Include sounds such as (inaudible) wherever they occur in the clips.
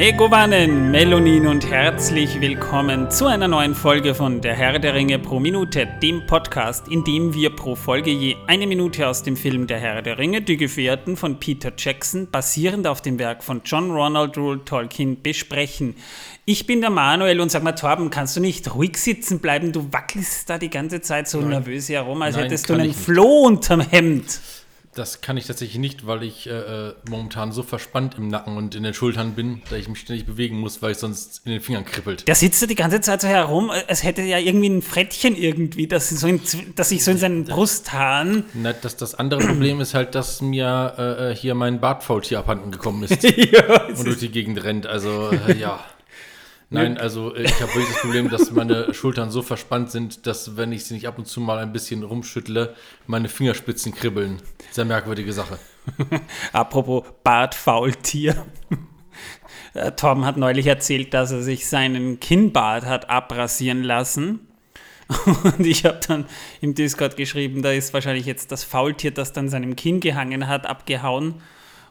Megovanen, Melonin und herzlich willkommen zu einer neuen Folge von Der Herr der Ringe pro Minute, dem Podcast, in dem wir pro Folge je eine Minute aus dem Film Der Herr der Ringe, Die Gefährten von Peter Jackson, basierend auf dem Werk von John Ronald Rule Tolkien, besprechen. Ich bin der Manuel und sag mal, Torben, kannst du nicht ruhig sitzen bleiben? Du wackelst da die ganze Zeit so Nein. nervös herum, als Nein, hättest du einen Floh unterm Hemd. Das kann ich tatsächlich nicht, weil ich äh, äh, momentan so verspannt im Nacken und in den Schultern bin, dass ich mich ständig bewegen muss, weil ich sonst in den Fingern kribbelt. Der sitzt da die ganze Zeit so herum, es hätte ja irgendwie ein Frettchen irgendwie, das, so in, das sich so in seinen Brusthaaren. Na, das, das andere Problem ist halt, dass mir äh, äh hier mein Bartfaultier abhanden gekommen ist (laughs) ja, und durch die Gegend rennt. Also, äh, ja. Nein, also äh, ich habe wirklich das Problem, dass meine Schultern so verspannt sind, dass wenn ich sie nicht ab und zu mal ein bisschen rumschüttle, meine Fingerspitzen kribbeln. Sehr merkwürdige Sache. (laughs) Apropos Bartfaultier. Äh, Tom hat neulich erzählt, dass er sich seinen Kinnbart hat abrasieren lassen. (laughs) Und ich habe dann im Discord geschrieben, da ist wahrscheinlich jetzt das Faultier, das dann seinem Kinn gehangen hat, abgehauen.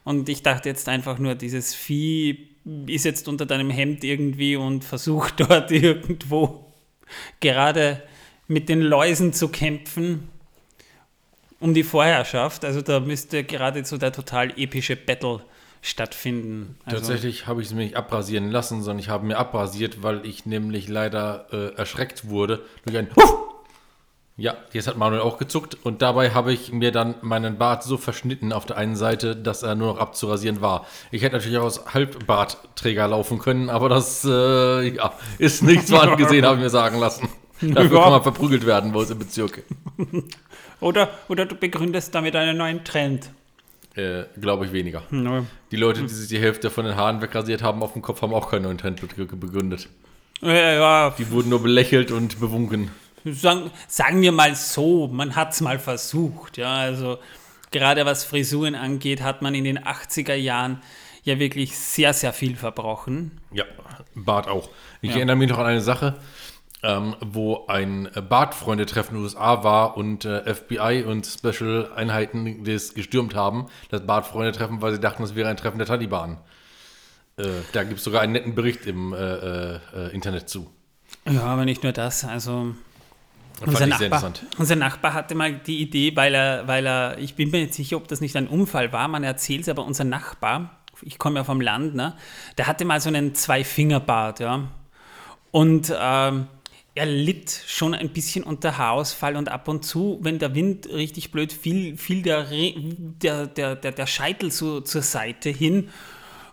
Und ich dachte jetzt einfach nur, dieses Vieh ist jetzt unter deinem Hemd irgendwie und versucht (laughs) dort irgendwo gerade mit den Läusen zu kämpfen um die Vorherrschaft. Also da müsste geradezu der total epische Battle stattfinden. Also Tatsächlich habe ich es mir nicht abrasieren lassen, sondern ich habe mir abrasiert, weil ich nämlich leider äh, erschreckt wurde durch ein Huff! Ja, jetzt hat Manuel auch gezuckt und dabei habe ich mir dann meinen Bart so verschnitten auf der einen Seite, dass er nur noch abzurasieren war. Ich hätte natürlich auch als Halbbartträger laufen können, aber das äh, ja, ist nichts so angesehen, habe ich mir sagen lassen. (laughs) Dafür kann man verprügelt werden bei uns im Bezirk. (laughs) oder, oder du begründest damit einen neuen Trend. Äh, Glaube ich weniger. No. Die Leute, die sich die Hälfte von den Haaren wegrasiert haben auf dem Kopf, haben auch keinen neuen Trend begründet. Ja, ja. Die wurden nur belächelt und bewunken sagen, sagen wir mal so, man hat es mal versucht. Ja, also gerade was Frisuren angeht, hat man in den 80er Jahren ja wirklich sehr, sehr viel verbrochen. Ja, Bart auch. Ich ja. erinnere mich noch an eine Sache, ähm, wo ein Bartfreunde-Treffen in den USA war und äh, FBI und Special-Einheiten das gestürmt haben, das Bartfreunde-Treffen, weil sie dachten, es wäre ein Treffen der Taliban. Äh, da gibt es sogar einen netten Bericht im äh, äh, äh Internet zu. Ja, aber nicht nur das. Also unser Nachbar, unser Nachbar, hatte mal die Idee, weil er, weil er, ich bin mir nicht sicher, ob das nicht ein Unfall war, man erzählt es, aber unser Nachbar, ich komme ja vom Land, ne, der hatte mal so einen Zwei-Finger-Bart, ja. Und ähm, er litt schon ein bisschen unter Haarausfall und ab und zu, wenn der Wind richtig blöd fiel, fiel der, der, der, der, der Scheitel so zur Seite hin.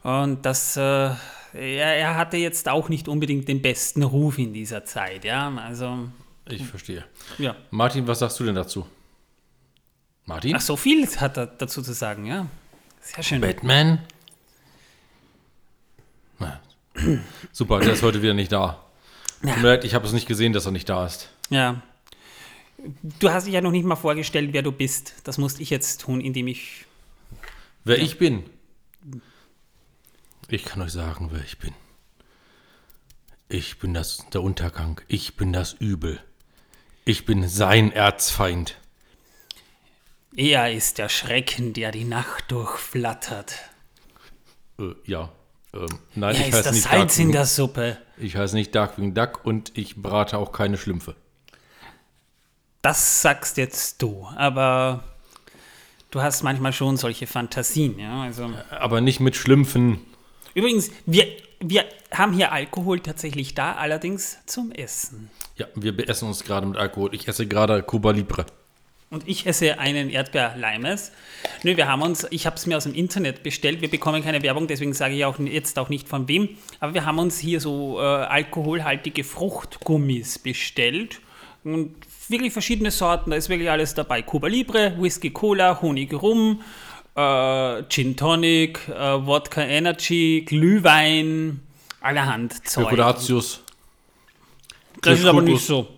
Und das, äh, er, er hatte jetzt auch nicht unbedingt den besten Ruf in dieser Zeit, ja. Also ich verstehe. Ja. Martin, was sagst du denn dazu? Martin? Ach, so viel hat er dazu zu sagen, ja. Sehr schön. Batman? Na, super, der ist heute wieder nicht da. Ja. Ich habe es nicht gesehen, dass er nicht da ist. Ja. Du hast dich ja noch nicht mal vorgestellt, wer du bist. Das musste ich jetzt tun, indem ich. Wer ja. ich bin? Ich kann euch sagen, wer ich bin. Ich bin das, der Untergang. Ich bin das Übel. Ich bin sein Erzfeind. Er ist der Schrecken, der die Nacht durchflattert. Äh, ja. Ähm, nein, er ich ist heiße das nicht Salz Darkwing. in der Suppe. Ich heiße nicht Darkwing Duck und ich brate auch keine Schlümpfe. Das sagst jetzt du, aber du hast manchmal schon solche Fantasien, ja. Also aber nicht mit Schlümpfen. Übrigens, wir, wir haben hier Alkohol tatsächlich da, allerdings zum Essen. Ja, wir beessen uns gerade mit Alkohol. Ich esse gerade Cuba Libre. Und ich esse einen Erdbeer-Limes. Nö, wir haben uns, ich habe es mir aus dem Internet bestellt. Wir bekommen keine Werbung, deswegen sage ich auch jetzt auch nicht von wem. Aber wir haben uns hier so äh, alkoholhaltige Fruchtgummis bestellt. Und wirklich verschiedene Sorten. Da ist wirklich alles dabei. Cuba Libre, Whisky Cola, Honig Rum, äh, Gin Tonic, äh, Wodka Energy, Glühwein, allerhand Zeug. Spekulatius. Das ist aber nicht so.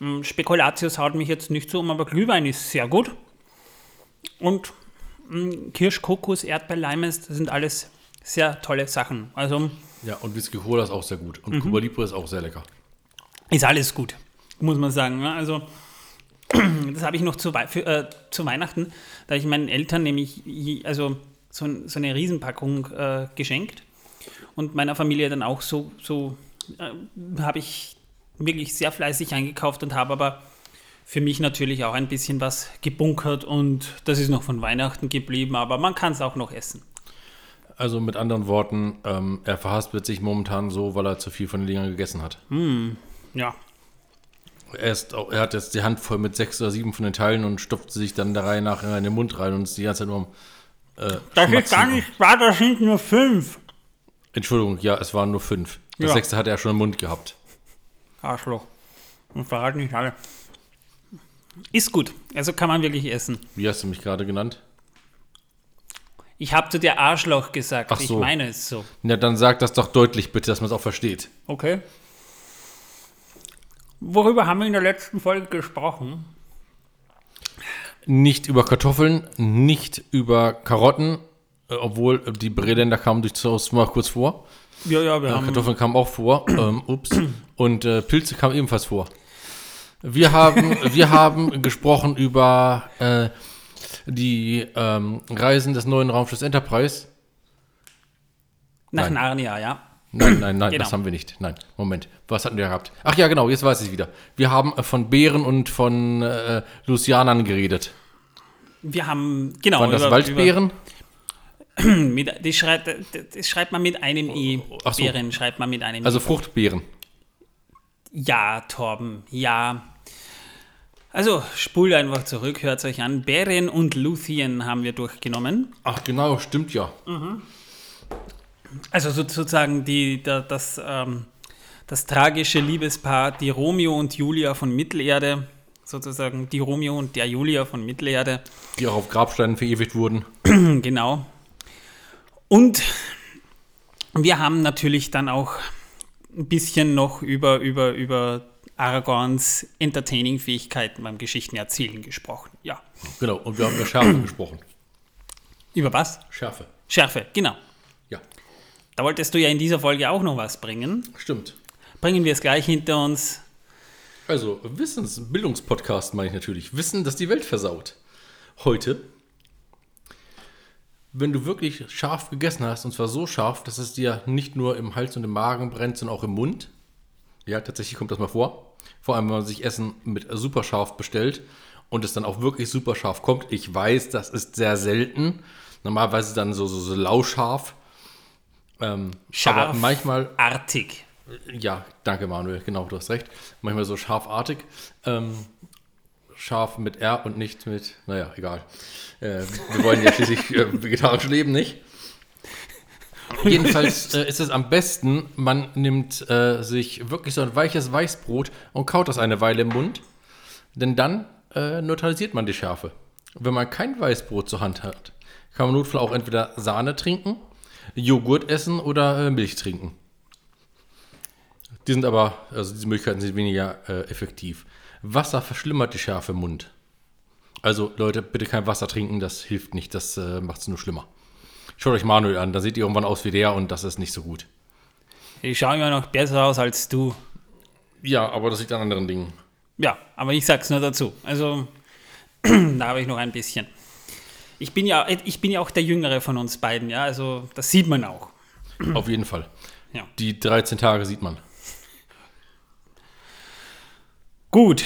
Hm, Spekulatius haut mich jetzt nicht so um, aber Glühwein ist sehr gut. Und hm, Kirsch, Kokos, Erdbeer, Limes, das sind alles sehr tolle Sachen. Also, ja, und Whisky Cola ist auch sehr gut. Und mhm. Cuba Libre ist auch sehr lecker. Ist alles gut, muss man sagen. Also, das habe ich noch zu, für, äh, zu, Weihnachten, da habe ich meinen Eltern nämlich also so, so eine Riesenpackung äh, geschenkt. und meiner Familie dann auch so, so äh, habe ich wirklich sehr fleißig eingekauft und habe aber für mich natürlich auch ein bisschen was gebunkert und das ist noch von Weihnachten geblieben, aber man kann es auch noch essen. Also mit anderen Worten, ähm, er verhaspelt sich momentan so, weil er zu viel von den Dingern gegessen hat. Ja, Er, ist er hat jetzt die Hand voll mit sechs oder sieben von den Teilen und stopft sie sich dann der Reihe nach in den Mund rein und ist die ganze Zeit nur am äh, das ist gar nicht wahr, das sind nur fünf. Entschuldigung, ja, es waren nur fünf. Das Ja. sechste hat er schon im Mund gehabt. Arschloch. Und verraten nicht alle. Ist gut, also kann man wirklich essen. Wie hast du mich gerade genannt? Ich habe zu dir Arschloch gesagt, Ach ich so. meine es so. Ja, dann sag das doch deutlich bitte, dass man es auch versteht. Okay. Worüber haben wir in der letzten Folge gesprochen? Nicht über Kartoffeln, nicht über Karotten, äh, obwohl äh, die Bräländer kamen durchaus mal kurz vor. Ja, ja, wir Ja, haben. Kartoffeln kamen auch vor. ähm, ups. Und äh, Pilze kamen ebenfalls vor. Wir haben, wir haben (laughs) gesprochen über äh, die ähm, Reisen des neuen Raumschiffs Enterprise. Nach Nein. Narnia, ja. Nein, nein, nein, Genau. das haben wir nicht. Nein, Moment. Was hatten wir gehabt? Ach ja, genau, jetzt weiß ich wieder. Wir haben äh, von Bären und von äh, Lucianern geredet. Wir haben, genau. Waren das über- Waldbären? Über, (clears throat) mit, das, schreibt, das schreibt man mit einem E. Ach so. Bären schreibt man mit einem Also E. Fruchtbeeren. Ja, Torben, ja. Also, spult einfach zurück, hört euch an. Beren und Luthien haben wir durchgenommen. Ach genau, stimmt ja. Also sozusagen die, da, das, ähm, das tragische Liebespaar, die Romeo und Julia von Mittelerde, sozusagen die Romeo und der Julia von Mittelerde, Die auch auf Grabsteinen verewigt wurden. (clears throat) genau. Und wir haben natürlich dann auch ein bisschen noch über, über, über Aragorns Entertaining-Fähigkeiten beim Geschichtenerzählen gesprochen. Ja. Genau, und wir haben über Schärfe (clears throat) gesprochen. Über was? Schärfe. Schärfe, genau. Da wolltest du ja in dieser Folge auch noch was bringen. stimmt. Bringen wir es gleich hinter uns. Also, Wissensbildungspodcast meine ich natürlich. Wissen, das die Welt versaut. Heute, wenn du wirklich scharf gegessen hast, und zwar so scharf, dass es dir nicht nur im Hals und im Magen brennt, sondern auch im Mund. Ja, tatsächlich kommt das mal vor. Vor allem, wenn man sich Essen mit super scharf bestellt und es dann auch wirklich super scharf kommt. Ich weiß, das ist sehr selten. Normalerweise dann so, so, so lauscharf. Ähm, Scharf. Aber manchmal Artig. ja, danke Manuel, genau, du hast recht. Manchmal so scharfartig. Ähm, scharf mit R und nicht mit, naja, egal. Äh, wir wollen ja schließlich äh, vegetarisch leben, nicht? Jedenfalls äh, ist es am besten, man nimmt äh, sich wirklich so ein weiches Weißbrot und kaut das eine Weile im Mund, denn dann äh, neutralisiert man die Schärfe. Wenn man kein Weißbrot zur Hand hat, kann man im Notfall auch entweder Sahne trinken, Joghurt essen oder äh, Milch trinken. Die sind aber, also diese Möglichkeiten sind weniger äh, effektiv. Wasser verschlimmert die Schärfe im Mund. Also Leute, bitte kein Wasser trinken, das hilft nicht, das äh, macht es nur schlimmer. Schaut euch Manuel an, da seht ihr irgendwann aus wie der und das ist nicht so gut. Ich schaue immer noch besser aus als du. Ja, aber das liegt an anderen Dingen. Ja, aber ich sag's nur dazu. Also, (clears throat) da habe ich noch ein bisschen. Ich bin ja, ich bin ja auch der Jüngere von uns beiden, ja. Also, das sieht man auch. Auf jeden Fall. Ja. Die 13 Tage sieht man. Gut.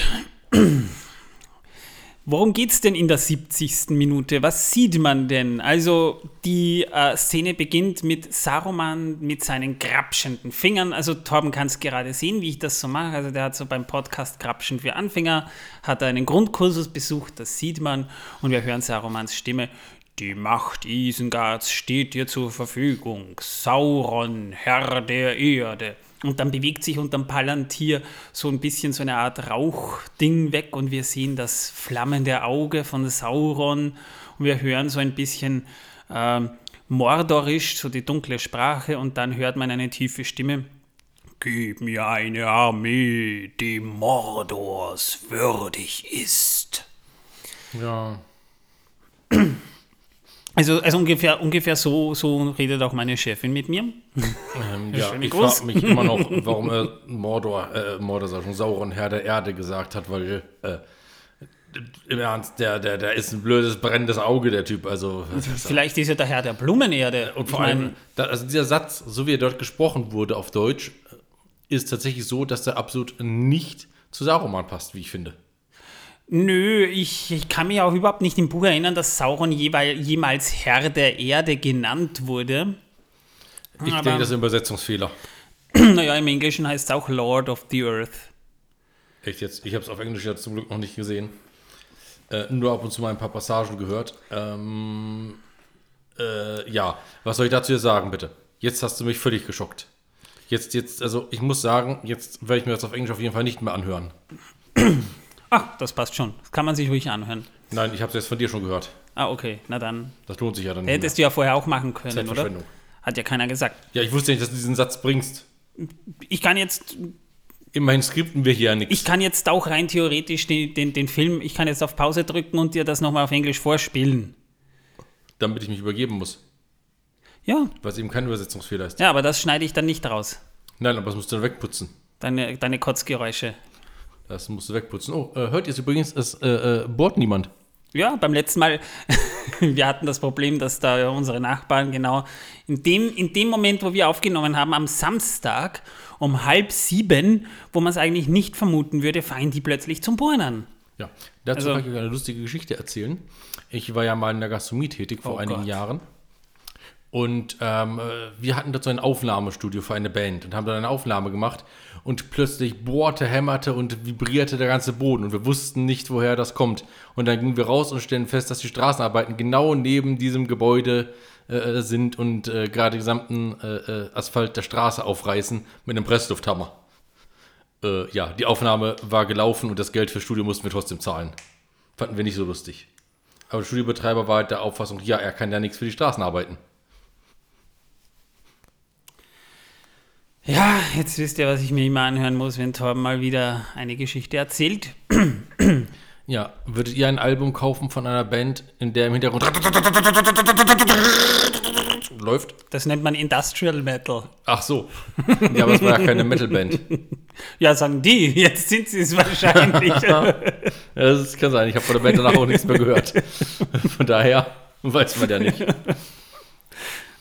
Worum geht's denn in der 70. Minute? Was sieht man denn? Also die äh, Szene beginnt mit Saruman mit seinen grapschenden Fingern. Also Torben kann es gerade sehen, wie ich das so mache. Also der hat so beim Podcast Grapschen für Anfänger, hat einen Grundkursus besucht, das sieht man. Und wir hören Sarumans Stimme. Die Macht Isengards steht dir zur Verfügung. Sauron, Herr der Erde. Und dann bewegt sich unterm Palantir so ein bisschen so eine Art Rauchding weg und wir sehen das flammende Auge von Sauron und wir hören so ein bisschen ähm, mordorisch, so die dunkle Sprache und dann hört man eine tiefe Stimme. Gib mir eine Armee, die Mordors würdig ist. Ja. (clears throat) Also, also ungefähr, ungefähr so, so redet auch meine Chefin mit mir. Ähm, ja, ich frage mich immer noch, (laughs) warum er Mordor, äh, Mordor, sag schon, Sauron, Herr der Erde gesagt hat, weil äh, Im Ernst, der, der, der ist ein blödes, brennendes Auge, der Typ. Also, Vielleicht ist er der Herr der Blumenerde. und vor allem, da, also dieser Satz, so wie er dort gesprochen wurde auf Deutsch, ist tatsächlich so, dass er absolut nicht zu Saruman passt, wie ich finde. Nö, ich, ich kann mich auch überhaupt nicht im Buch erinnern, dass Sauron jeweil, jemals Herr der Erde genannt wurde. Ich Aber- denke, das ist ein Übersetzungsfehler. (clears throat) naja, im Englischen heißt es auch Lord of the Earth. Echt jetzt? Ich habe es auf Englisch ja zum Glück noch nicht gesehen. Äh, nur ab und zu mal ein paar Passagen gehört. Ähm, äh, ja, was soll ich dazu jetzt sagen, bitte? Jetzt hast du mich völlig geschockt. Jetzt, jetzt, also ich muss sagen, jetzt werde ich mir das auf Englisch auf jeden Fall nicht mehr anhören. Ah, das passt schon. Das kann man sich ruhig anhören. Nein, ich habe es jetzt von dir schon gehört. Ah, okay, na dann. Das lohnt sich ja dann Hättest du ja vorher auch machen können, oder? Hat ja keiner gesagt. Ja, ich wusste nicht, dass du diesen Satz bringst. Ich kann jetzt, Immerhin skripten wir hier ja nichts. ich kann jetzt auch rein theoretisch den, den, den Film, ich kann jetzt auf Pause drücken und dir das nochmal auf Englisch vorspielen. Damit ich mich übergeben muss. Ja, Was eben kein Übersetzungsfehler ist. ja, aber das schneide ich dann nicht raus. Nein, aber das musst du dann wegputzen. Deine, deine Kotzgeräusche. Das musst du wegputzen. Oh, äh, hört ihr es übrigens? Es äh, äh, bohrt niemand. Ja, beim letzten Mal, (laughs) wir hatten das Problem, dass da unsere Nachbarn genau in dem, in dem Moment, wo wir aufgenommen haben, am Samstag um halb sieben, wo man es eigentlich nicht vermuten würde, fangen die plötzlich zum Bohren an. Ja, dazu Also- kann ich euch eine lustige Geschichte erzählen. Ich war ja mal in der Gastronomie tätig vor Oh einigen Gott. Jahren. Und ähm, äh, wir hatten dazu ein Aufnahmestudio für eine Band und haben dann eine Aufnahme gemacht. Und plötzlich bohrte, hämmerte und vibrierte der ganze Boden. Und wir wussten nicht, woher das kommt. Und dann gingen wir raus und stellen fest, dass die Straßenarbeiten genau neben diesem Gebäude äh, sind und äh, gerade den gesamten äh, äh, Asphalt der Straße aufreißen mit einem Presslufthammer. Äh, ja, die Aufnahme war gelaufen und das Geld fürs Studio mussten wir trotzdem zahlen. Fanden wir nicht so lustig. Aber der Studiobetreiber war halt der Auffassung, ja, er kann ja nichts für die Straßen Ja, jetzt wisst ihr, was ich mir immer anhören muss, wenn Torben mal wieder eine Geschichte erzählt. Ja, würdet ihr ein Album kaufen von einer Band, in der im Hintergrund läuft? Das nennt man Industrial Metal. Ach so. Ja, aber es war ja keine Metalband. (laughs) Ja, sagen die, jetzt sind sie es wahrscheinlich. (laughs) Ja, das kann sein. Ich habe von der Band danach auch nichts mehr gehört. Von daher weiß man ja nicht.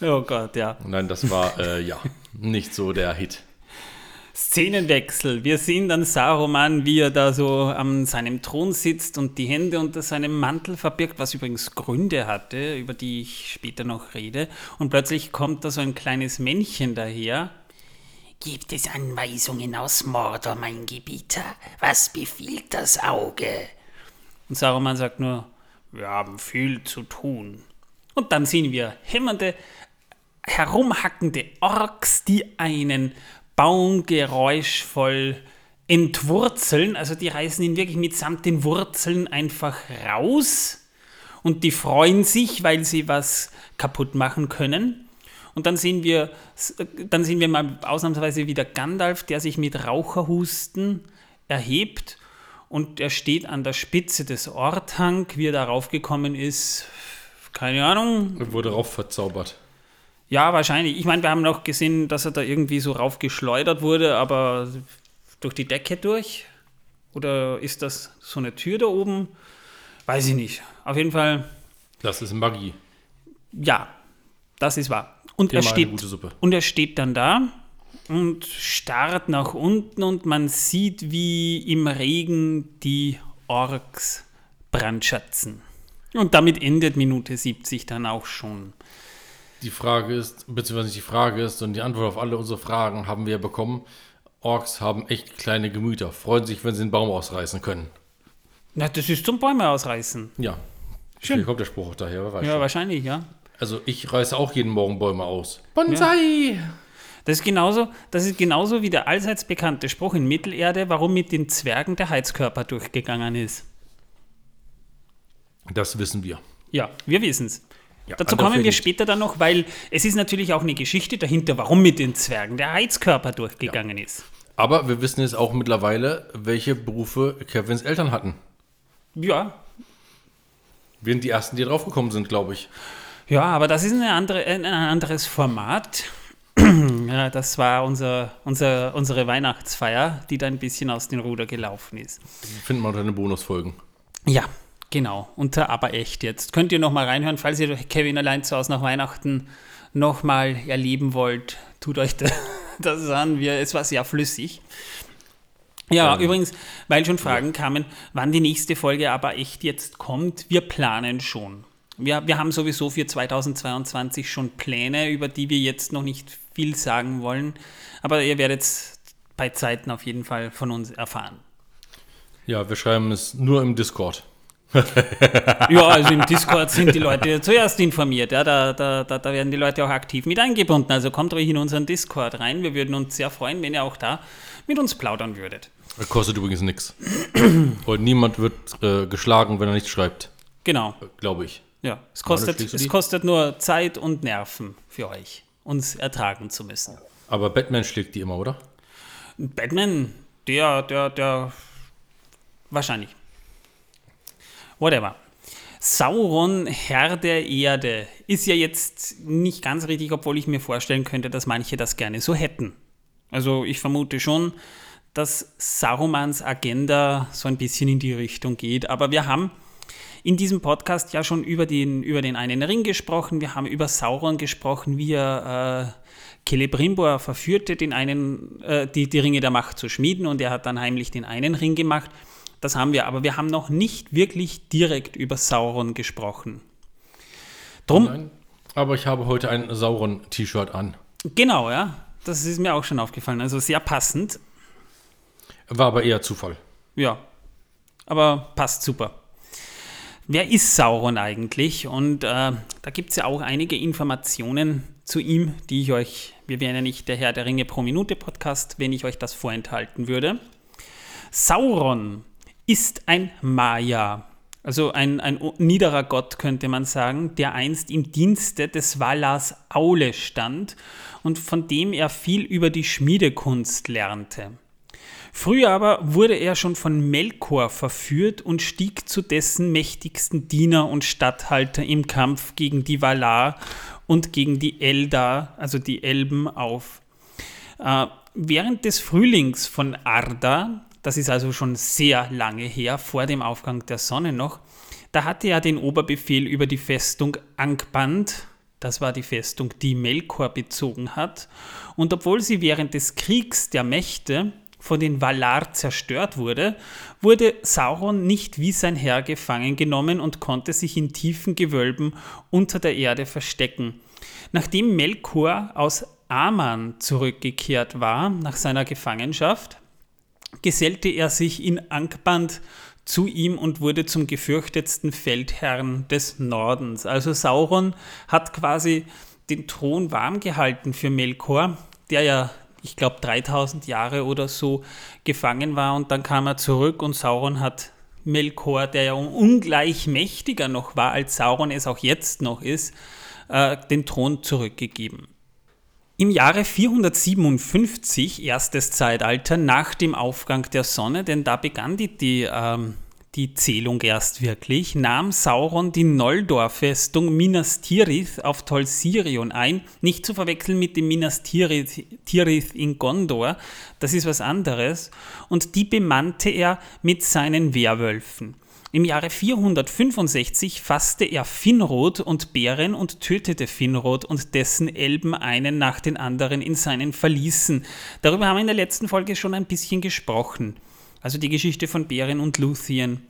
oh Gott, ja. Nein, das war äh, ja nicht so der Hit. Szenenwechsel. Wir sehen dann Saruman, wie er da so an seinem Thron sitzt und die Hände unter seinem Mantel verbirgt, was übrigens Gründe hatte, über die ich später noch rede. Und plötzlich kommt da so ein kleines Männchen daher. Gibt es Anweisungen aus Mordor, mein Gebieter? Was befiehlt das Auge? Und Saruman sagt nur, wir haben viel zu tun. Und dann sehen wir hämmernde, herumhackende Orks, die einen Baum geräuschvoll entwurzeln. Also die reißen ihn wirklich mitsamt den Wurzeln einfach raus. Und die freuen sich, weil sie was kaputt machen können. Und dann sehen wir, dann sehen wir mal ausnahmsweise wieder Gandalf, der sich mit Raucherhusten erhebt und er steht an der Spitze des Orthang, wie er darauf gekommen ist. Keine Ahnung. Und wurde rauf verzaubert. Ja, wahrscheinlich. Ich meine, wir haben noch gesehen, dass er da irgendwie so raufgeschleudert wurde, aber durch die Decke durch? Oder ist das so eine Tür da oben? Weiß ich nicht. Auf jeden Fall, Das ist Magie. ja, das ist wahr. Und er Immer steht. Und er steht dann da und starrt nach unten und man sieht, wie im Regen die Orks brandschatzen. Und damit endet Minute 70 dann auch schon. Die Frage ist, beziehungsweise nicht die Frage ist, und die Antwort auf alle unsere Fragen haben wir bekommen. Orks haben echt kleine Gemüter, freuen sich, wenn sie einen Baum ausreißen können. Na, das ist zum Bäume ausreißen. Ja. Schön. Vielleicht kommt der Spruch auch daher, wer weiß Ja, schon. wahrscheinlich, ja. Also ich reiße auch jeden Morgen Bäume aus. Bonsai! Das ist genauso, das ist genauso wie der allseits bekannte Spruch in Mittelerde, warum mit den Zwergen der Heizkörper durchgegangen ist. Das wissen wir. Ja, wir wissen es. Ja, Dazu kommen wir später dann noch, weil es ist natürlich auch eine Geschichte dahinter, warum mit den Zwergen der Heizkörper durchgegangen ist. Aber wir wissen jetzt auch mittlerweile, welche Berufe Kevins Eltern hatten. Ja, Wir sind die Ersten, die draufgekommen sind, glaube ich. ja, aber das ist andere, ein ein anderes Format. (clears throat) ja, das war unser, unser, unsere Weihnachtsfeier, die da ein bisschen aus dem Ruder gelaufen ist. Finden wir unter den Bonusfolgen. Ja, genau. Unter Aber echt jetzt. Könnt ihr nochmal reinhören, falls ihr Kevin allein zu Hause nach Weihnachten nochmal erleben wollt. Tut euch (laughs) das an. Wir, es war sehr flüssig. Ja, Ähm, übrigens, weil schon Fragen kamen, wann die nächste Folge aber echt jetzt kommt, wir planen schon. Wir, wir haben sowieso für 2022 schon Pläne, über die wir jetzt noch nicht viel sagen wollen, aber ihr werdet bei Zeiten auf jeden Fall von uns erfahren. Ja, wir schreiben es nur im Discord. Ja, also im Discord sind die Leute zuerst informiert. Ja, da, da, da, da werden die Leute auch aktiv mit eingebunden. Also kommt ruhig in unseren Discord rein. Wir würden uns sehr freuen, wenn ihr auch da mit uns plaudern würdet. Das kostet übrigens nichts. (clears throat) Und niemand wird äh, geschlagen, wenn er nichts schreibt. Genau. Glaube ich. Ja, es kostet, es kostet nur Zeit und Nerven für euch, uns ertragen zu müssen. Aber Batman schlägt die immer, oder? Batman, der, der, der, wahrscheinlich. Whatever. Sauron, Herr der Erde, ist ja jetzt nicht ganz richtig, obwohl ich mir vorstellen könnte, dass manche das gerne so hätten. Also ich vermute schon, dass Sarumans Agenda so ein bisschen in die Richtung geht. Aber wir haben in diesem Podcast ja schon über den, über den einen Ring gesprochen. Wir haben über Sauron gesprochen, wie er äh, Celebrimbor verführte, den einen, äh, die, die Ringe der Macht zu schmieden und er hat dann heimlich den einen Ring gemacht. Das haben wir, aber wir haben noch nicht wirklich direkt über Sauron gesprochen. Drum, Nein. Aber ich habe heute ein Sauron-T-Shirt an. genau, ja, das ist mir auch schon aufgefallen. Also sehr passend, War aber eher Zufall. Ja, aber passt super. Wer ist Sauron eigentlich? Und äh, da gibt es ja auch einige Informationen zu ihm, die ich euch, wir wären ja nicht der Herr der Ringe pro Minute Podcast, wenn ich euch das vorenthalten würde. Sauron ist ein Maya, also ein, ein niederer Gott könnte man sagen, der einst im Dienste des Valars Aule stand und von dem er viel über die Schmiedekunst lernte. Früher aber wurde er schon von Melkor verführt und stieg zu dessen mächtigsten Diener und Statthalter im Kampf gegen die Valar und gegen die Eldar, also die Elben, auf. Äh, während des Frühlings von Arda, das ist also schon sehr lange her, vor dem Aufgang der Sonne noch, da hatte er den Oberbefehl über die Festung Angband, das war die Festung, die Melkor bezogen hat, und obwohl sie während des Kriegs der Mächte von den Valar zerstört wurde, wurde Sauron nicht wie sein Herr gefangen genommen und konnte sich in tiefen Gewölben unter der Erde verstecken. Nachdem Melkor aus Aman zurückgekehrt war nach seiner Gefangenschaft, gesellte er sich in Angband zu ihm und wurde zum gefürchtetsten Feldherrn des Nordens. Also Sauron hat quasi den Thron warm gehalten für Melkor, der ja, ich glaube, 3000 Jahre oder so gefangen war und dann kam er zurück und Sauron hat Melkor, der ja ungleich mächtiger noch war, als Sauron es auch jetzt noch ist, äh, den Thron zurückgegeben. Im Jahre 457, erstes Zeitalter, nach dem Aufgang der Sonne, denn da begann die, die, ähm, die Zählung erst wirklich, nahm Sauron die Noldor-Festung Minas Tirith auf Tol Sirion ein, nicht zu verwechseln mit dem Minas Tirith, Tirith in Gondor, das ist was anderes, und die bemannte er mit seinen Werwölfen. Im Jahre 465 fasste er Finrod und Beren und tötete Finrod und dessen Elben einen nach den anderen in seinen Verließen. Darüber haben wir in der letzten Folge schon ein bisschen gesprochen. Also die Geschichte von Beren und Luthien.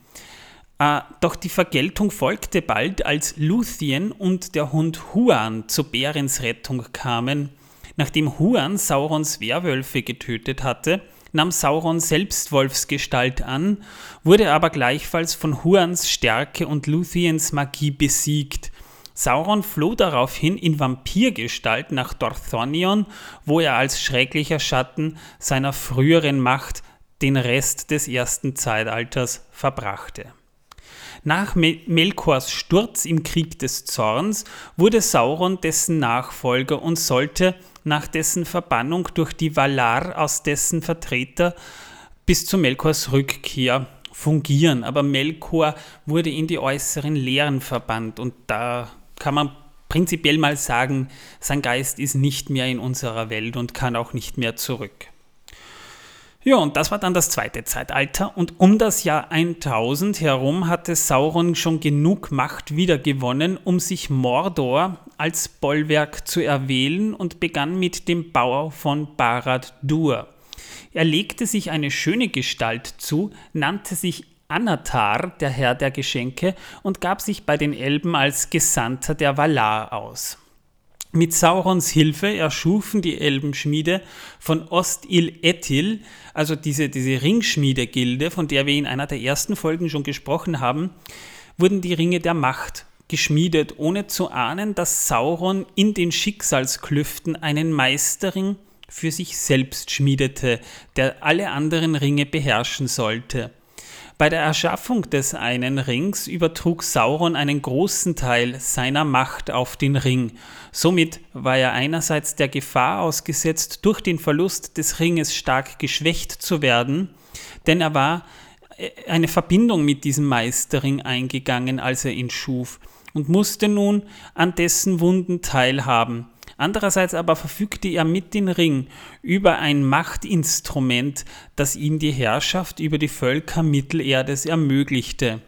Äh, doch die Vergeltung folgte bald, als Luthien und der Hund Huan zu Berens Rettung kamen. Nachdem Huan Saurons Werwölfe getötet hatte, nahm Sauron selbst Wolfsgestalt an, wurde aber gleichfalls von Huans Stärke und Luthiens Magie besiegt. Sauron floh daraufhin in Vampirgestalt nach Dorthonion, wo er als schrecklicher Schatten seiner früheren Macht den Rest des ersten Zeitalters verbrachte. Nach Melkors Sturz im Krieg des Zorns wurde Sauron dessen Nachfolger und sollte nach dessen Verbannung durch die Valar aus dessen Vertreter bis zu Melkors Rückkehr fungieren. Aber Melkor wurde in die äußeren Lehren verbannt und da kann man prinzipiell mal sagen, sein Geist ist nicht mehr in unserer Welt und kann auch nicht mehr zurück. Ja, und das war dann das zweite Zeitalter. Und um das Jahr 1000 herum hatte Sauron schon genug Macht wiedergewonnen, um sich Mordor als Bollwerk zu erwählen und begann mit dem Bau von Barad-dur. Er legte sich eine schöne Gestalt zu, nannte sich Anatar, der Herr der Geschenke, und gab sich bei den Elben als Gesandter der Valar aus. Mit Saurons Hilfe erschufen die Elbenschmiede von Ost-Il-Etil, also diese, diese Ringschmiedegilde, von der wir in einer der ersten Folgen schon gesprochen haben, wurden die Ringe der Macht geschmiedet, ohne zu ahnen, dass Sauron in den Schicksalsklüften einen Meisterring für sich selbst schmiedete, der alle anderen Ringe beherrschen sollte. Bei der Erschaffung des einen Rings übertrug Sauron einen großen Teil seiner Macht auf den Ring. Somit war er einerseits der Gefahr ausgesetzt, durch den Verlust des Ringes stark geschwächt zu werden, denn er war äh, eine Verbindung mit diesem Meisterring eingegangen, als er ihn schuf, und musste nun an dessen Wunden teilhaben. Andererseits aber verfügte er mit dem Ring über ein Machtinstrument, das ihm die Herrschaft über die Völker Mittelerdes ermöglichte.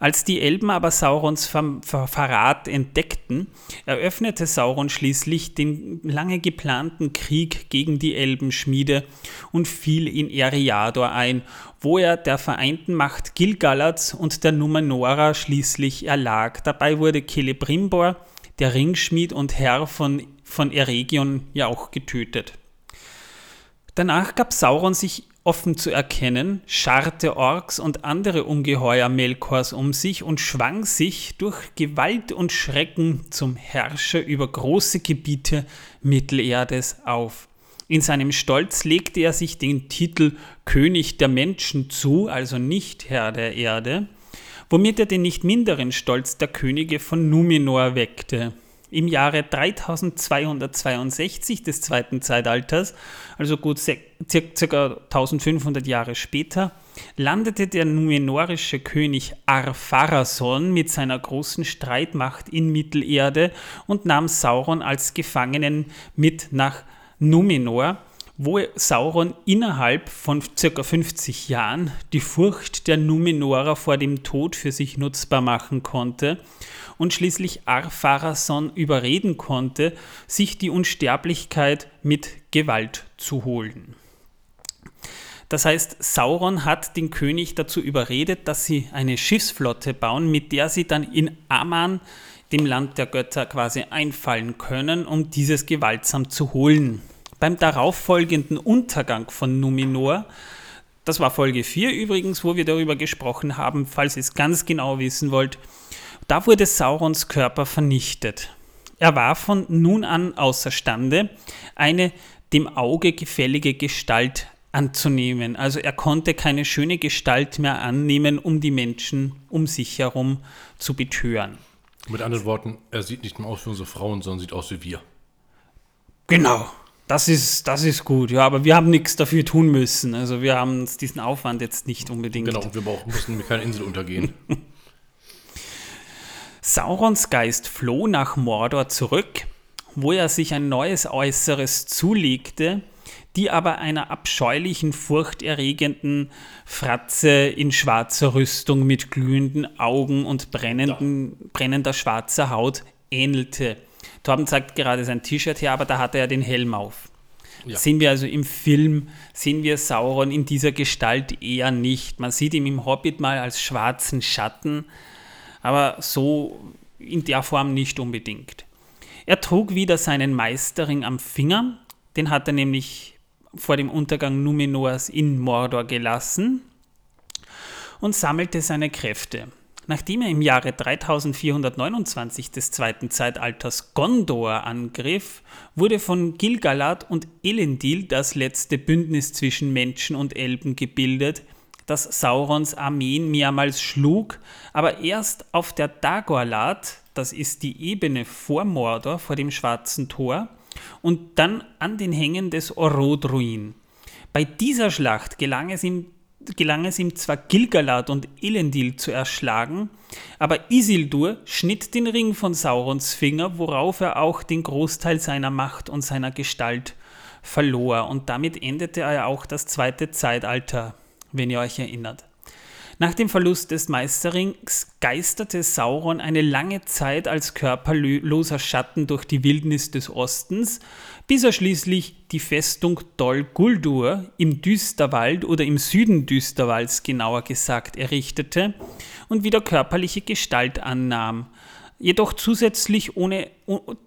Als die Elben aber Saurons Ver Ver Verrat entdeckten, eröffnete Sauron schließlich den lange geplanten Krieg gegen die Elbenschmiede und fiel in Eriador ein, wo er der vereinten Macht Gilgalads und der Numenora schließlich erlag. Dabei wurde Celebrimbor, der Ringschmied und Herr von von Eregion ja auch getötet. Danach gab Sauron sich offen zu erkennen, scharrte Orks und andere Ungeheuer Melkors um sich und schwang sich durch Gewalt und Schrecken zum Herrscher über große Gebiete Mittelerdes auf. In seinem Stolz legte er sich den Titel König der Menschen zu, also nicht Herr der Erde, womit er den nicht minderen Stolz der Könige von Numenor weckte. Im Jahre 3262 des zweiten Zeitalters, also gut circa 1500 Jahre später, landete der numenorische König Ar-Pharazôn mit seiner großen Streitmacht in Mittelerde und nahm Sauron als Gefangenen mit nach Numenor, wo Sauron innerhalb von circa 50 Jahren die Furcht der Numenorer vor dem Tod für sich nutzbar machen konnte und schließlich Ar-Pharazôn überreden konnte, sich die Unsterblichkeit mit Gewalt zu holen. Das heißt, Sauron hat den König dazu überredet, dass sie eine Schiffsflotte bauen, mit der sie dann in Aman, dem Land der Götter, quasi einfallen können, um dieses gewaltsam zu holen. Beim darauffolgenden Untergang von Numenor, das war Folge 4 übrigens, wo wir darüber gesprochen haben, falls ihr es ganz genau wissen wollt, da wurde Saurons Körper vernichtet. Er war von nun an außerstande, eine dem Auge gefällige Gestalt anzunehmen. Also er konnte keine schöne Gestalt mehr annehmen, um die Menschen um sich herum zu betören. Mit anderen Worten, er sieht nicht mehr aus wie unsere Frauen, sondern sieht aus wie wir. Genau. Das ist, das ist gut, ja, aber wir haben nichts dafür tun müssen. Also wir haben diesen Aufwand jetzt nicht unbedingt. Genau, wir brauchen, mussten mit keiner Insel untergehen. (laughs) Saurons Geist floh nach Mordor zurück, wo er sich ein neues Äußeres zulegte, die aber einer abscheulichen, furchterregenden Fratze in schwarzer Rüstung mit glühenden Augen und brennenden, brennender schwarzer Haut ähnelte. Torben zeigt gerade sein T-Shirt her, aber da hatte er den Helm auf. Ja. Sehen wir also im Film, sehen wir Sauron in dieser Gestalt eher nicht. Man sieht ihn im Hobbit mal als schwarzen Schatten, aber so in der Form nicht unbedingt. Er trug wieder seinen Meisterring am Finger, den hat er nämlich vor dem Untergang Numenors in Mordor gelassen und sammelte seine Kräfte. Nachdem er im Jahre 3429 des zweiten Zeitalters Gondor angriff, wurde von Gilgalad und Elendil das letzte Bündnis zwischen Menschen und Elben gebildet, das Saurons Armeen mehrmals schlug, aber erst auf der Dagorlat, das ist die Ebene vor Mordor, vor dem Schwarzen Tor, und dann an den Hängen des Orodruin. Bei dieser Schlacht gelang es ihm gelang es ihm zwar Gilgalad und Elendil zu erschlagen, aber Isildur schnitt den Ring von Saurons Finger, worauf er auch den Großteil seiner Macht und seiner Gestalt verlor. Und damit endete er auch das zweite Zeitalter, wenn ihr euch erinnert. Nach dem Verlust des Meisterrings geisterte Sauron eine lange Zeit als körperloser Schatten durch die Wildnis des Ostens, bis er schließlich die Festung Dol Guldur im Düsterwald oder im Süden Düsterwalds genauer gesagt errichtete und wieder körperliche Gestalt annahm, jedoch zusätzlich ohne,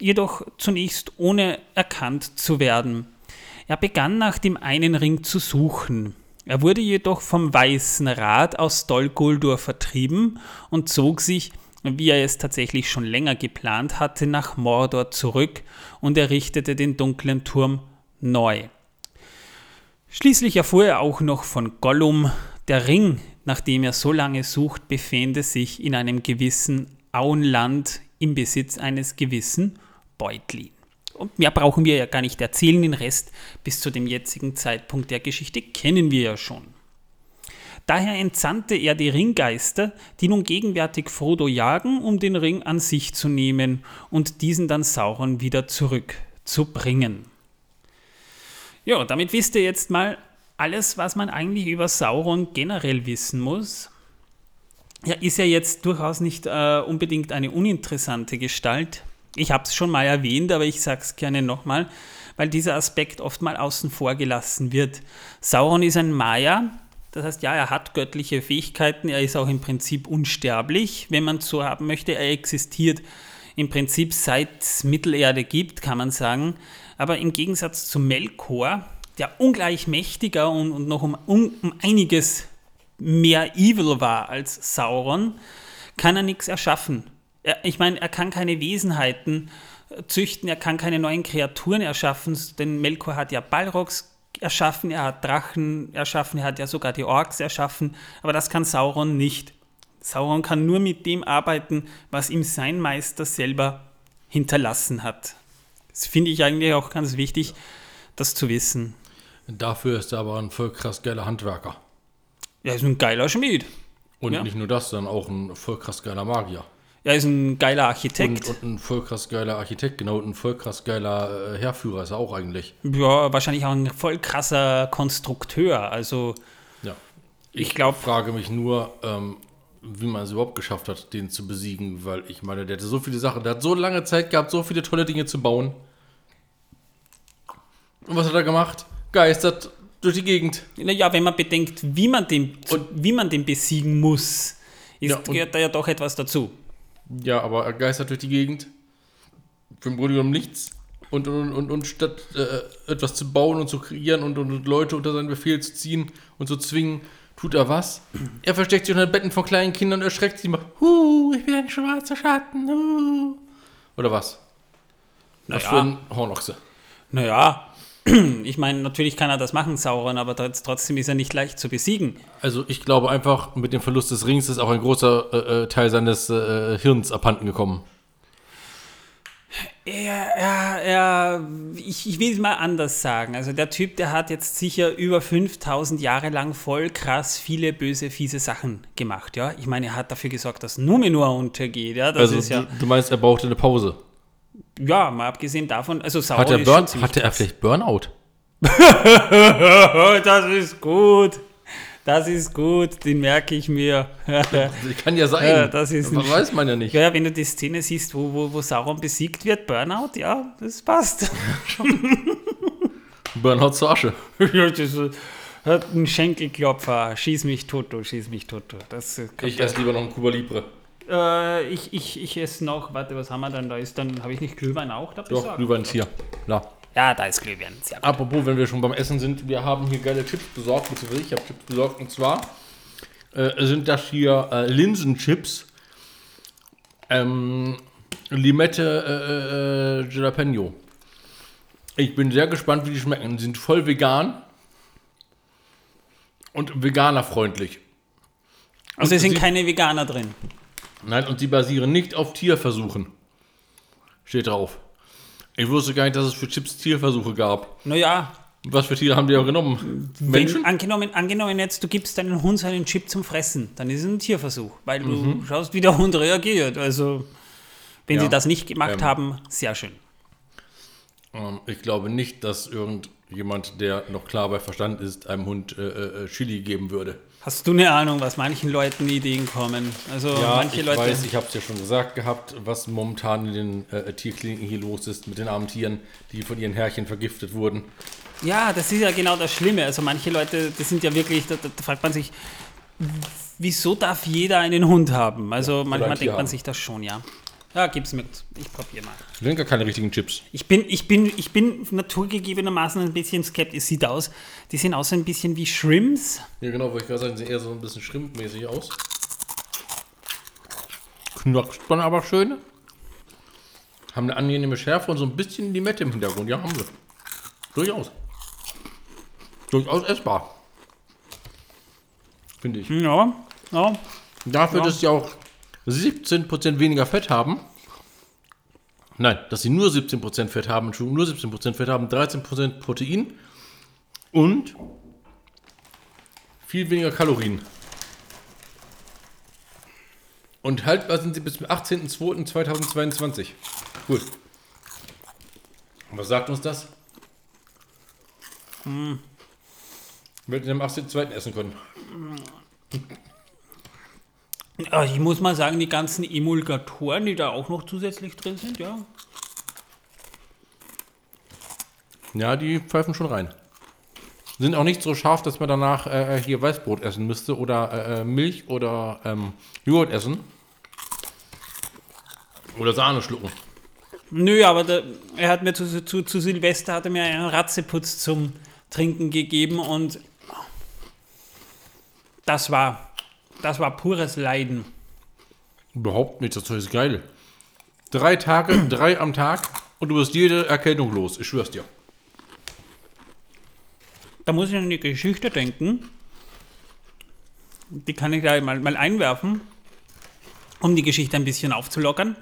jedoch zunächst ohne erkannt zu werden. Er begann nach dem einen Ring zu suchen. Er wurde jedoch vom Weißen Rat aus Dol Guldur vertrieben und zog sich, wie er es tatsächlich schon länger geplant hatte, nach Mordor zurück und errichtete den dunklen Turm neu. Schließlich erfuhr er auch noch von Gollum, der Ring, nach dem er so lange sucht, befände sich in einem gewissen Auenland im Besitz eines gewissen Beutlin. Und mehr brauchen wir ja gar nicht erzählen, den Rest bis zu dem jetzigen Zeitpunkt der Geschichte kennen wir ja schon. Daher entsandte er die Ringgeister, die nun gegenwärtig Frodo jagen, um den Ring an sich zu nehmen und diesen dann Sauron wieder zurückzubringen. Ja, damit wisst ihr jetzt mal alles, was man eigentlich über Sauron generell wissen muss. Ja, ist ja jetzt durchaus nicht äh, unbedingt eine uninteressante Gestalt. Ich habe es schon mal erwähnt, aber ich sage es gerne nochmal, weil dieser Aspekt oft mal außen vor gelassen wird. Sauron ist ein Maya, das heißt, ja, er hat göttliche Fähigkeiten, er ist auch im Prinzip unsterblich, wenn man es so haben möchte. Er existiert im Prinzip seit es Mittelerde gibt, kann man sagen. Aber im Gegensatz zu Melkor, der ungleich mächtiger und, und noch um, um, um einiges mehr evil war als Sauron, kann er nichts erschaffen. Er, ich meine, er kann keine Wesenheiten äh, züchten, er kann keine neuen Kreaturen erschaffen, denn Melkor hat ja Balrogs erschaffen, er hat Drachen erschaffen, er hat ja sogar die Orks erschaffen, aber das kann Sauron nicht. Sauron kann nur mit dem arbeiten, was ihm sein Meister selber hinterlassen hat. Das finde ich eigentlich auch ganz wichtig, das zu wissen. Dafür ist er aber ein voll krass geiler Handwerker. Er ist ein geiler Schmied. Und Ja. nicht nur das, sondern auch ein voll krass geiler Magier. Er ist ein geiler Architekt. Und, und ein voll krass geiler Architekt, genau, und ein voll krass geiler äh, Heerführer ist er auch eigentlich. ja, wahrscheinlich auch ein voll krasser Konstrukteur. Also, Ja. Ich glaub- frage mich nur, ähm, wie man es überhaupt geschafft hat, den zu besiegen, weil ich meine, der hatte so viele Sachen, der hat so lange Zeit gehabt, so viele tolle Dinge zu bauen. Und was hat er gemacht? Geistert durch die Gegend. naja, wenn man bedenkt, wie man den, Und- wie man den besiegen muss, ist, Ja, gehört da ja doch etwas dazu. Ja, aber er geistert durch die Gegend. Für im Grunde genommen nichts. Und, und, und, und statt äh, etwas zu bauen und zu kreieren und, und, und Leute unter seinen Befehl zu ziehen und zu zwingen, tut er was? (clears throat) Er versteckt sich unter den Betten von kleinen Kindern und erschreckt sie macht, Huh, ich bin ein schwarzer Schatten. Huh. Oder was? Was Naja. für ein Hornochse. Naja, (clears throat) ich meine, natürlich kann er das machen, Sauron, aber trotz- trotzdem ist er nicht leicht zu besiegen. Also ich glaube einfach, mit dem Verlust des Rings ist auch ein großer äh, äh, Teil seines äh, Hirns abhanden gekommen. Er, er, er ich, ich will es mal anders sagen. Also der Typ, der hat jetzt sicher über 5000 Jahre lang voll krass viele böse, fiese Sachen gemacht. Ja, ich meine, er hat dafür gesorgt, dass Numenor untergeht. Ja, das Also ist ja, du, du meinst, er brauchte eine Pause. Ja, mal abgesehen davon, also Sauron Hat er, ist Burn, hatte er vielleicht Burnout? (laughs) das ist gut. Das ist gut, den merke ich mir. (laughs) Kann ja sein. Ja, das ist ein- weiß man ja nicht. Ja, wenn du die Szene siehst, wo, wo, wo Sauron besiegt wird, Burnout, ja, das passt. (laughs) Burnout zur Asche. das hat einen Schenkelklopfer. Schieß mich Toto, schieß mich Toto. Das äh, Ich esse lieber noch einen Cuba Libre. Äh, ich, ich, ich esse noch, warte, was haben wir dann? Da ist dann, habe ich nicht Glühwein auch da Doch? Glühwein ist hier. Na. Ja, da ist Glühwein. Sehr gut. Apropos, wenn wir schon beim Essen sind, wir haben hier geile Chips besorgt, beziehungsweise ich habe Chips besorgt. Und zwar äh, sind das hier äh, Linsenchips. Ähm, Limette äh, äh, Jalapeno. Ich bin sehr gespannt, wie die schmecken. Die sind voll vegan und veganerfreundlich. Also es sind sie- keine Veganer drin. Nein, und sie basieren nicht auf Tierversuchen. Steht drauf. Ich wusste gar nicht, dass es für Chips Tierversuche gab. Naja, Was für Tiere haben die auch genommen? Menschen? Wenn, angenommen, angenommen jetzt, du gibst deinen Hund so einen Chip zum Fressen, dann ist es ein Tierversuch, weil du schaust, wie der Hund reagiert. Also, wenn Mhm. Ja. sie das nicht gemacht Ähm. haben, sehr schön. Ähm, Ich glaube nicht, dass irgendjemand, der noch klar bei Verstand ist, einem Hund äh, äh, Chili geben würde. Hast du eine Ahnung, was manchen Leuten Ideen kommen? Also, manche ich Leute. weiß, ich habe es ja schon gesagt gehabt, was momentan in den äh, Tierkliniken hier los ist mit den armen Tieren, die von ihren Herrchen vergiftet wurden. Ja, das ist ja genau das Schlimme. Also manche Leute, das sind ja wirklich, da, da fragt man sich, wieso darf jeder einen Hund haben? Also manchmal ein Tier denkt man haben. sich das schon, ja. Ja, gib's mit. Ich probiere mal. Das sind gar keine richtigen Chips. Ich bin, ich bin, ich bin naturgegebenermaßen ein bisschen skeptisch. Sieht aus, die sehen aus ein bisschen wie Shrimps. Ja, genau, wollte ich gerade sagen, sehen eher so ein bisschen schrimpmäßig aus. Knackst man aber schön. Haben eine angenehme Schärfe und so ein bisschen Limette im Hintergrund. Ja, haben sie. Durchaus. Durchaus essbar. Finde ich. Ja, ja. Dafür, Ja. dass sie auch 17% weniger Fett haben. Nein, dass sie nur 17% Fett haben, Entschuldigung, nur 17% Fett haben, 13% Protein und viel weniger Kalorien. Und haltbar sind sie bis zum 18.02.2022. Cool. Und was sagt uns das? Hm. Wir am 18.02. essen können. (laughs) Ja, Ich muss mal sagen, die ganzen Emulgatoren, die da auch noch zusätzlich drin sind, ja. Ja, die pfeifen schon rein. Sind auch nicht so scharf, dass man danach äh, hier Weißbrot essen müsste oder äh, äh, Milch oder ähm, Joghurt essen. Oder Sahne schlucken. Nö, aber der, er hat mir zu, zu, zu Silvester hat er mir einen Ratzeputz zum Trinken gegeben und das war, das war pures Leiden. Überhaupt nicht, das ist geil. Drei Tage, (clears throat) drei am Tag und du wirst jede Erkältung los. Ich schwör's dir. Da muss ich an eine Geschichte denken. Die kann ich gleich mal, mal einwerfen, um die Geschichte ein bisschen aufzulockern.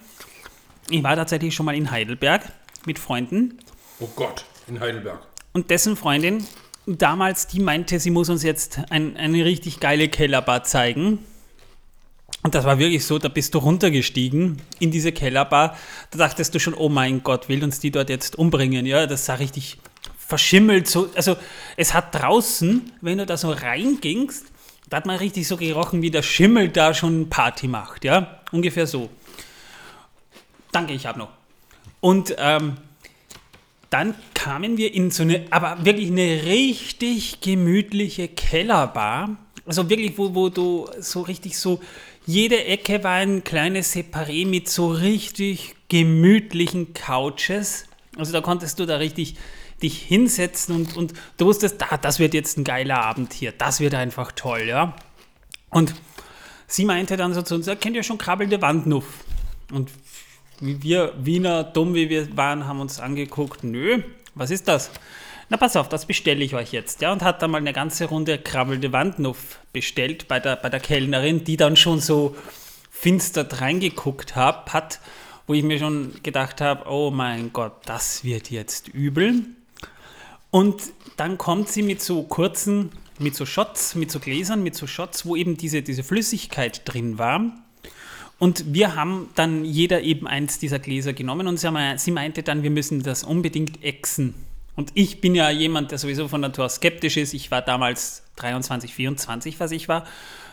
Ich war tatsächlich schon mal in Heidelberg mit Freunden Oh Gott, in Heidelberg. und dessen Freundin damals, die meinte, sie muss uns jetzt ein, eine richtig geile Kellerbar zeigen. Und das war wirklich so, da bist du runtergestiegen in diese Kellerbar. Da dachtest du schon, oh mein Gott, will uns die dort jetzt umbringen? Ja, das sah richtig verschimmelt. So, also es hat draußen, wenn du da so reingingst, da hat man richtig so gerochen, wie der Schimmel da schon Party macht. Ja, ungefähr so. Danke, ich habe noch. Und ähm, dann kamen wir in so eine, aber wirklich eine richtig gemütliche Kellerbar. Also wirklich, wo, wo du so richtig so, jede Ecke war ein kleines Separé mit so richtig gemütlichen Couches. Also da konntest du da richtig dich hinsetzen und, und du wusstest, da, das wird jetzt ein geiler Abend hier. Das wird einfach toll, ja. Und sie meinte dann so zu uns, ja, kennt ihr schon krabbelnde Wandnuff? Und wir Wiener, dumm wie wir waren, haben uns angeguckt, nö, was ist das? Na pass auf, das bestelle ich euch jetzt. Ja, und hat dann mal eine ganze Runde krabbelnde Wandnuff bestellt bei der, bei der Kellnerin, die dann schon so finster reingeguckt hab, hat, wo ich mir schon gedacht habe, oh mein Gott, das wird jetzt übel. Und dann kommt sie mit so kurzen, mit so Shots, mit so Gläsern, mit so Shots, wo eben diese, diese Flüssigkeit drin war. Und wir haben dann jeder eben eins dieser Gläser genommen und sie, haben, sie meinte dann, wir müssen das unbedingt exen. Und ich bin ja jemand, der sowieso von Natur aus skeptisch ist. Ich war damals 23, 24, was ich war.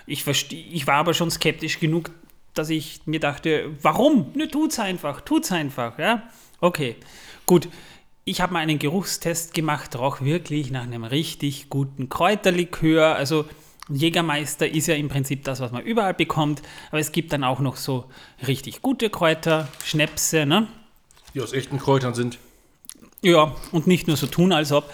Ich, ich war aber schon skeptisch genug, dass ich mir dachte, warum? Ne, tut's einfach, tut's einfach, ja. Okay, gut. Ich habe mal einen Geruchstest gemacht, roch wirklich nach einem richtig guten Kräuterlikör. Also Jägermeister ist ja im Prinzip das, was man überall bekommt, aber es gibt dann auch noch so richtig gute Kräuter, Schnäpse, ne? Die aus echten Kräutern sind. Ja, und nicht nur so tun, als ob.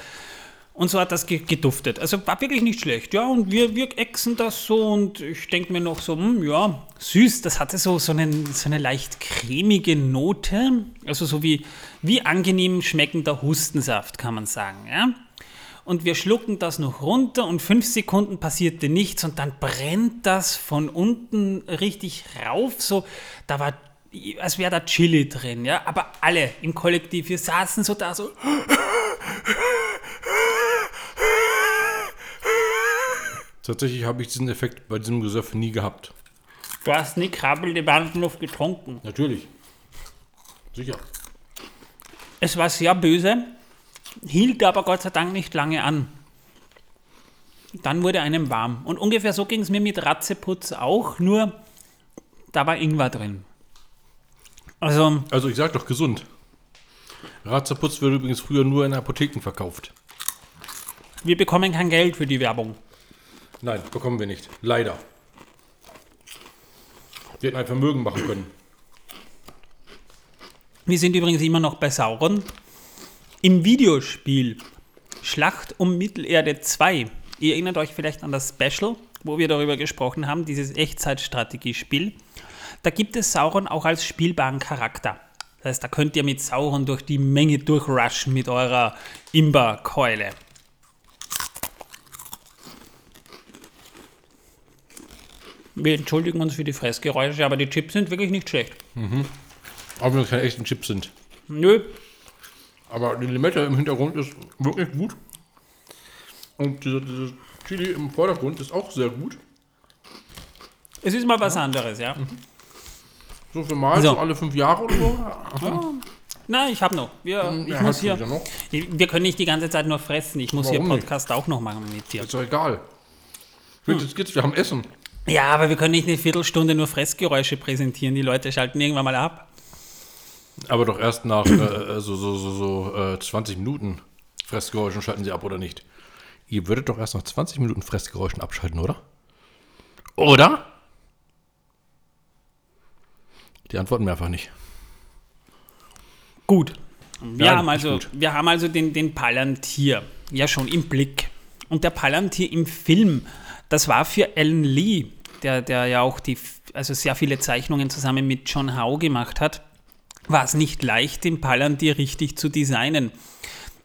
Und so hat das ge geduftet. Also war wirklich nicht schlecht, ja. Und wir, wir exen das so und ich denke mir noch so, hm, ja, süß. Das hatte so, so, einen, so eine leicht cremige Note. Also so wie, wie angenehm schmeckender Hustensaft, kann man sagen, ja und wir schlucken das noch runter und fünf Sekunden passierte nichts und dann brennt das von unten richtig rauf. So, da war, als wäre da Chili drin, ja. Aber alle im Kollektiv, wir saßen so da so. Tatsächlich habe ich diesen Effekt bei diesem Gesöff nie gehabt. Du hast nie krabbelnde Bandenluft getrunken. Natürlich. Sicher. Es war sehr böse hielt aber Gott sei Dank nicht lange an. Dann wurde einem warm. Und ungefähr so ging es mir mit Ratzeputz auch, nur da war Ingwer drin. Also, Also ich sag doch gesund. Ratzerputz wird übrigens früher nur in Apotheken verkauft. wir bekommen kein Geld für die Werbung. Nein, bekommen wir nicht. Leider. Wir hätten ein Vermögen machen können. Wir sind übrigens immer noch bei Sauron. Im Videospiel Schlacht um Mittelerde 2, ihr erinnert euch vielleicht an das Special, wo wir darüber gesprochen haben, dieses Echtzeitstrategiespiel. Da gibt es Sauron auch als spielbaren Charakter. Das heißt, da könnt ihr mit Sauron durch die Menge durchrushen mit eurer Imba-Keule. Wir entschuldigen uns für die Fressgeräusche, aber die Chips sind wirklich nicht schlecht. Auch wenn es keine echten Chips sind. Nö, Aber die Limette im Hintergrund ist wirklich gut. Und dieser, dieser Chili im Vordergrund ist auch sehr gut. es ist mal was anderes, ja. So für mal, So. so alle fünf Jahre oder so. Na, ich habe noch. Wir, ich Ja, muss hier, noch. wir können nicht die ganze Zeit nur fressen. Ich muss Warum hier nicht? Podcast auch noch machen mit dir. Ist doch egal. Jetzt geht's, wir haben Essen. Ja, aber wir können nicht eine Viertelstunde nur Fressgeräusche präsentieren. Die Leute schalten irgendwann mal ab. Aber doch erst nach äh, so, so, so, so äh, 20 Minuten Fressgeräuschen schalten sie ab, oder nicht? Ihr würdet doch erst nach 20 Minuten Fressgeräuschen abschalten, oder? Oder? Die antworten mir einfach nicht. Gut. Wir, Nein, haben, also, gut. wir haben also den, den Palantir ja schon im Blick. Und der Palantir im Film, das war für Alan Lee, der, der ja auch die, also sehr viele Zeichnungen zusammen mit John Howe gemacht hat, war es nicht leicht, den Palantir richtig zu designen.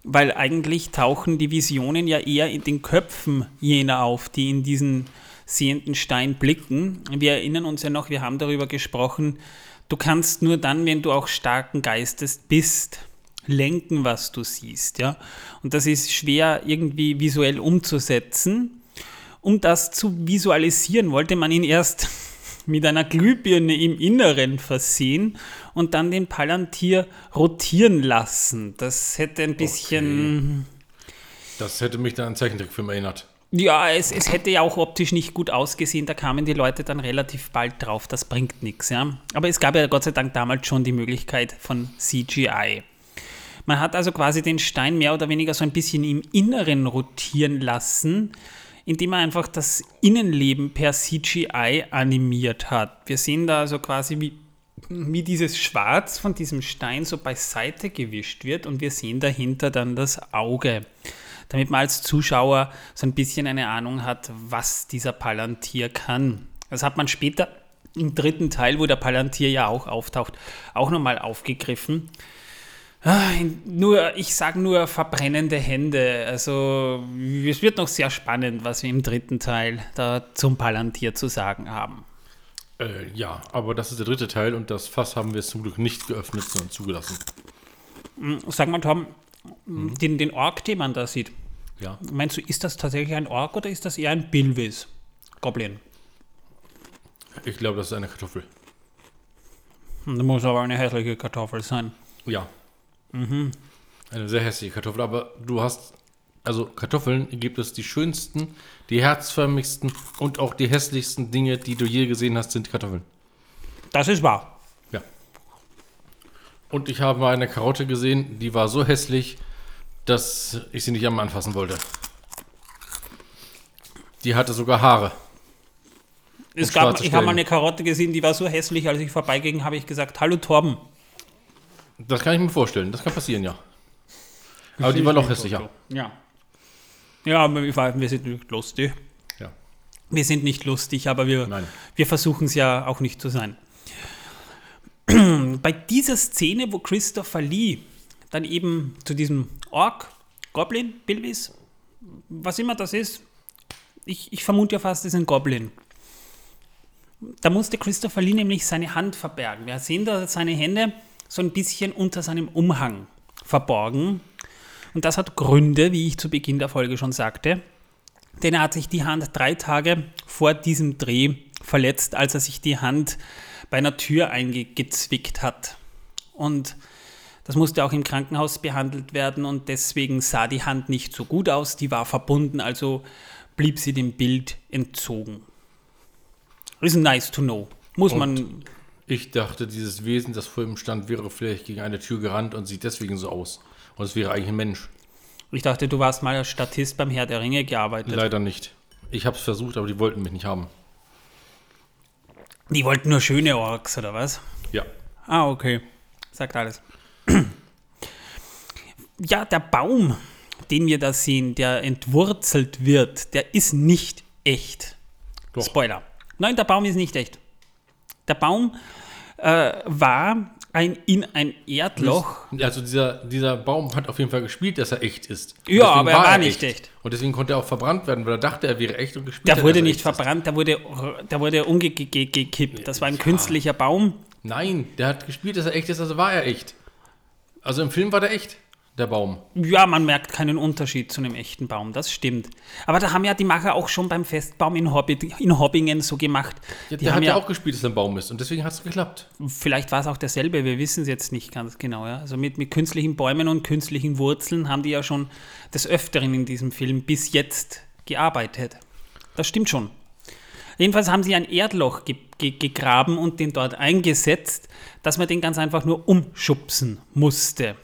Weil eigentlich tauchen die Visionen ja eher in den Köpfen jener auf, die in diesen sehenden Stein blicken. Wir erinnern uns ja noch, wir haben darüber gesprochen, du kannst nur dann, wenn du auch starken Geistes bist, lenken, was du siehst. Ja? Und das ist schwer irgendwie visuell umzusetzen. Um das zu visualisieren, wollte man ihn erst mit einer Glühbirne im Inneren versehen und dann den Palantir rotieren lassen. Das hätte ein bisschen. Das hätte mich dann an Zeichentrickfilm erinnert. Ja, es, es hätte ja auch optisch nicht gut ausgesehen. Da kamen die Leute dann relativ bald drauf, das bringt nichts. Ja? Aber es gab ja Gott sei Dank damals schon die Möglichkeit von CGI. Man hat also quasi den Stein mehr oder weniger so ein bisschen im Inneren rotieren lassen, indem man einfach das Innenleben per CGI animiert hat. Wir sehen da also quasi, wie, wie dieses Schwarz von diesem Stein so beiseite gewischt wird und wir sehen dahinter dann das Auge. Damit man als Zuschauer so ein bisschen eine Ahnung hat, was dieser Palantir kann. Das hat man später im dritten Teil, wo der Palantir ja auch auftaucht, auch nochmal aufgegriffen. Nur, ich sage nur verbrennende Hände. Also es wird noch sehr spannend, was wir im dritten Teil da zum Palantir zu sagen haben. Äh, ja, aber das ist der dritte Teil und das Fass haben wir zum Glück nicht geöffnet, sondern zugelassen. Sag mal, Tom, den, den Ork, den man da sieht, Ja. meinst du, ist das tatsächlich ein Ork oder ist das eher ein Bilvis? Goblin. Ich glaube, das ist eine Kartoffel. Das muss aber eine hässliche Kartoffel sein. Ja. Eine sehr hässliche Kartoffel, aber du hast, also Kartoffeln gibt es die schönsten, die herzförmigsten und auch die hässlichsten Dinge, die du je gesehen hast, sind Kartoffeln. Das ist wahr. Ja. Und ich habe mal eine Karotte gesehen, die war so hässlich, dass ich sie nicht am anfassen wollte. Die hatte sogar Haare. Es gab, ich habe mal eine Karotte gesehen, die war so hässlich, als ich vorbeiging, habe ich gesagt, hallo Torben. Das kann ich mir vorstellen. Das kann passieren, ja. Aber die war noch hässlicher. Ja. Ja, aber wir sind nicht lustig. Ja. Wir sind nicht lustig, aber wir, Nein. wir versuchen es ja auch nicht zu sein. Bei dieser Szene, wo Christopher Lee dann eben zu diesem Ork, Goblin, Bilvis, was immer das ist, ich, ich vermute ja fast, es ist ein Goblin. Da musste Christopher Lee nämlich seine Hand verbergen. Wir sehen da seine Hände so ein bisschen unter seinem Umhang verborgen. Und das hat Gründe, wie ich zu Beginn der Folge schon sagte. denn er hat sich die Hand drei Tage vor diesem Dreh verletzt, als er sich die Hand bei einer Tür eingezwickt hat. Und das musste auch im Krankenhaus behandelt werden und deswegen sah die Hand nicht so gut aus, die war verbunden, also blieb sie dem Bild entzogen. Ist nice to know. Muss Und man. Ich dachte, dieses Wesen, das vor ihm stand, wäre vielleicht gegen eine Tür gerannt und sieht deswegen so aus. Und es wäre eigentlich ein Mensch. Ich dachte, du warst mal als Statist beim Herr der Ringe gearbeitet. Leider nicht. Ich habe es versucht, aber die wollten mich nicht haben. Die wollten nur schöne Orks, oder was? Ja. Ah, okay. Sagt alles. (clears throat) Ja, der Baum, den wir da sehen, der entwurzelt wird, der ist nicht echt. Doch. Spoiler. Nein, der Baum ist nicht echt. Der Baum äh, war ein, in ein Erdloch. Also dieser, dieser Baum hat auf jeden Fall gespielt, dass er echt ist. Und Ja, aber er war nicht echt. Und deswegen konnte er auch verbrannt werden, weil er dachte, er wäre echt und gespielt Der hat, wurde er nicht echt verbrannt, der wurde, der wurde umgekippt. Das war ein künstlicher Baum. Nein, der hat gespielt, dass er echt ist, also war er echt. Also im Film war der echt, der Baum. Ja, man merkt keinen Unterschied zu einem echten Baum, das stimmt. Aber da haben ja die Macher auch schon beim Festbaum in, Hobbit, in Hobbingen so gemacht. Ja, die der haben hat ja ja auch gespielt, dass er ein Baum ist und deswegen hat es geklappt. Vielleicht war es auch derselbe, wir wissen es jetzt nicht ganz genau. Ja? Also mit, mit künstlichen Bäumen und künstlichen Wurzeln haben die ja schon des Öfteren in diesem Film bis jetzt gearbeitet. Das stimmt schon. Jedenfalls haben sie ein Erdloch ge ge gegraben und den dort eingesetzt, dass man den ganz einfach nur umschubsen musste.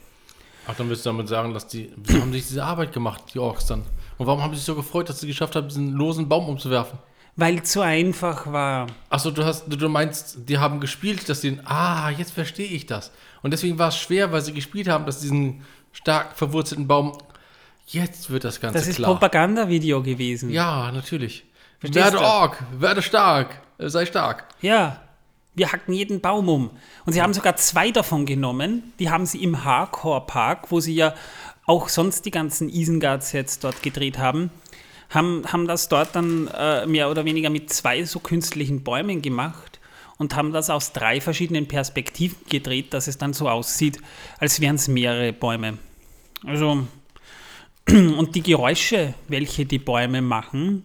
Ach, dann willst du damit sagen, dass die, wieso haben sich diese Arbeit gemacht, die Orks dann? Und warum haben sie sich so gefreut, dass sie geschafft haben, diesen losen Baum umzuwerfen? Weil es so einfach war. Achso, du hast, du, meinst, die haben gespielt, dass sie, ah, jetzt verstehe ich das. Und deswegen war es schwer, weil sie gespielt haben, dass diesen stark verwurzelten Baum, jetzt wird das Ganze Das ist klar. Propagandavideo gewesen. Ja, natürlich. Verstehst werde du? Ork, werde stark, sei stark. Ja, wir hacken jeden Baum um. Und sie haben sogar zwei davon genommen. Die haben sie im Hardcore Park, wo sie ja auch sonst die ganzen Isengard-Sets dort gedreht haben, haben, haben das dort dann äh, mehr oder weniger mit zwei so künstlichen Bäumen gemacht und haben das aus drei verschiedenen Perspektiven gedreht, dass es dann so aussieht, als wären es mehrere Bäume. Also, (clears throat) und die Geräusche, welche die Bäume machen,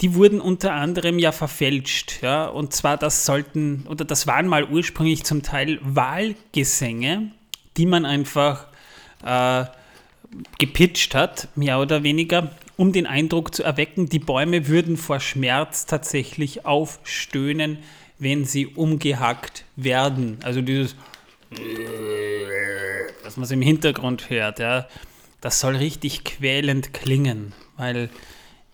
die wurden unter anderem ja verfälscht. Ja? Und zwar, das sollten, oder das waren mal ursprünglich zum Teil Wahlgesänge, die man einfach äh, gepitcht hat, mehr oder weniger, um den Eindruck zu erwecken, die Bäume würden vor Schmerz tatsächlich aufstöhnen, wenn sie umgehackt werden. Also dieses, was man im Hintergrund hört, ja, das soll richtig quälend klingen, weil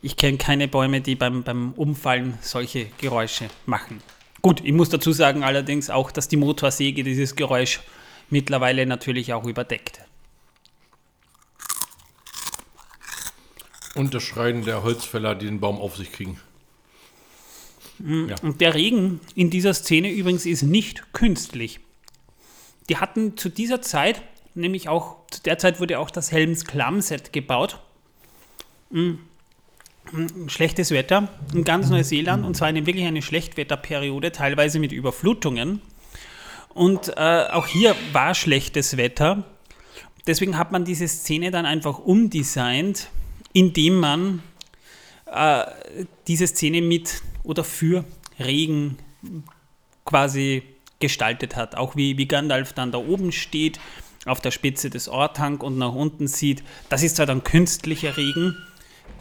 ich kenne keine Bäume, die beim, beim Umfallen solche Geräusche machen. Gut, ich muss dazu sagen allerdings auch, dass die Motorsäge dieses Geräusch mittlerweile natürlich auch überdeckt. Und das Schreien der Holzfäller, die den Baum auf sich kriegen. Ja. Und der Regen in dieser Szene übrigens ist nicht künstlich. Die hatten zu dieser Zeit, nämlich auch zu der Zeit wurde auch das Helms Klamm-Set gebaut. Mm, mm, Schlechtes Wetter in ganz Neuseeland und zwar eine wirklich eine Schlechtwetterperiode, teilweise mit Überflutungen. Und äh, auch hier war schlechtes Wetter. Deswegen hat man diese Szene dann einfach umdesignt, indem man äh, diese Szene mit oder für Regen quasi gestaltet hat. Auch wie, wie Gandalf dann da oben steht, auf der Spitze des Ortank und nach unten sieht. Das ist zwar dann künstlicher Regen.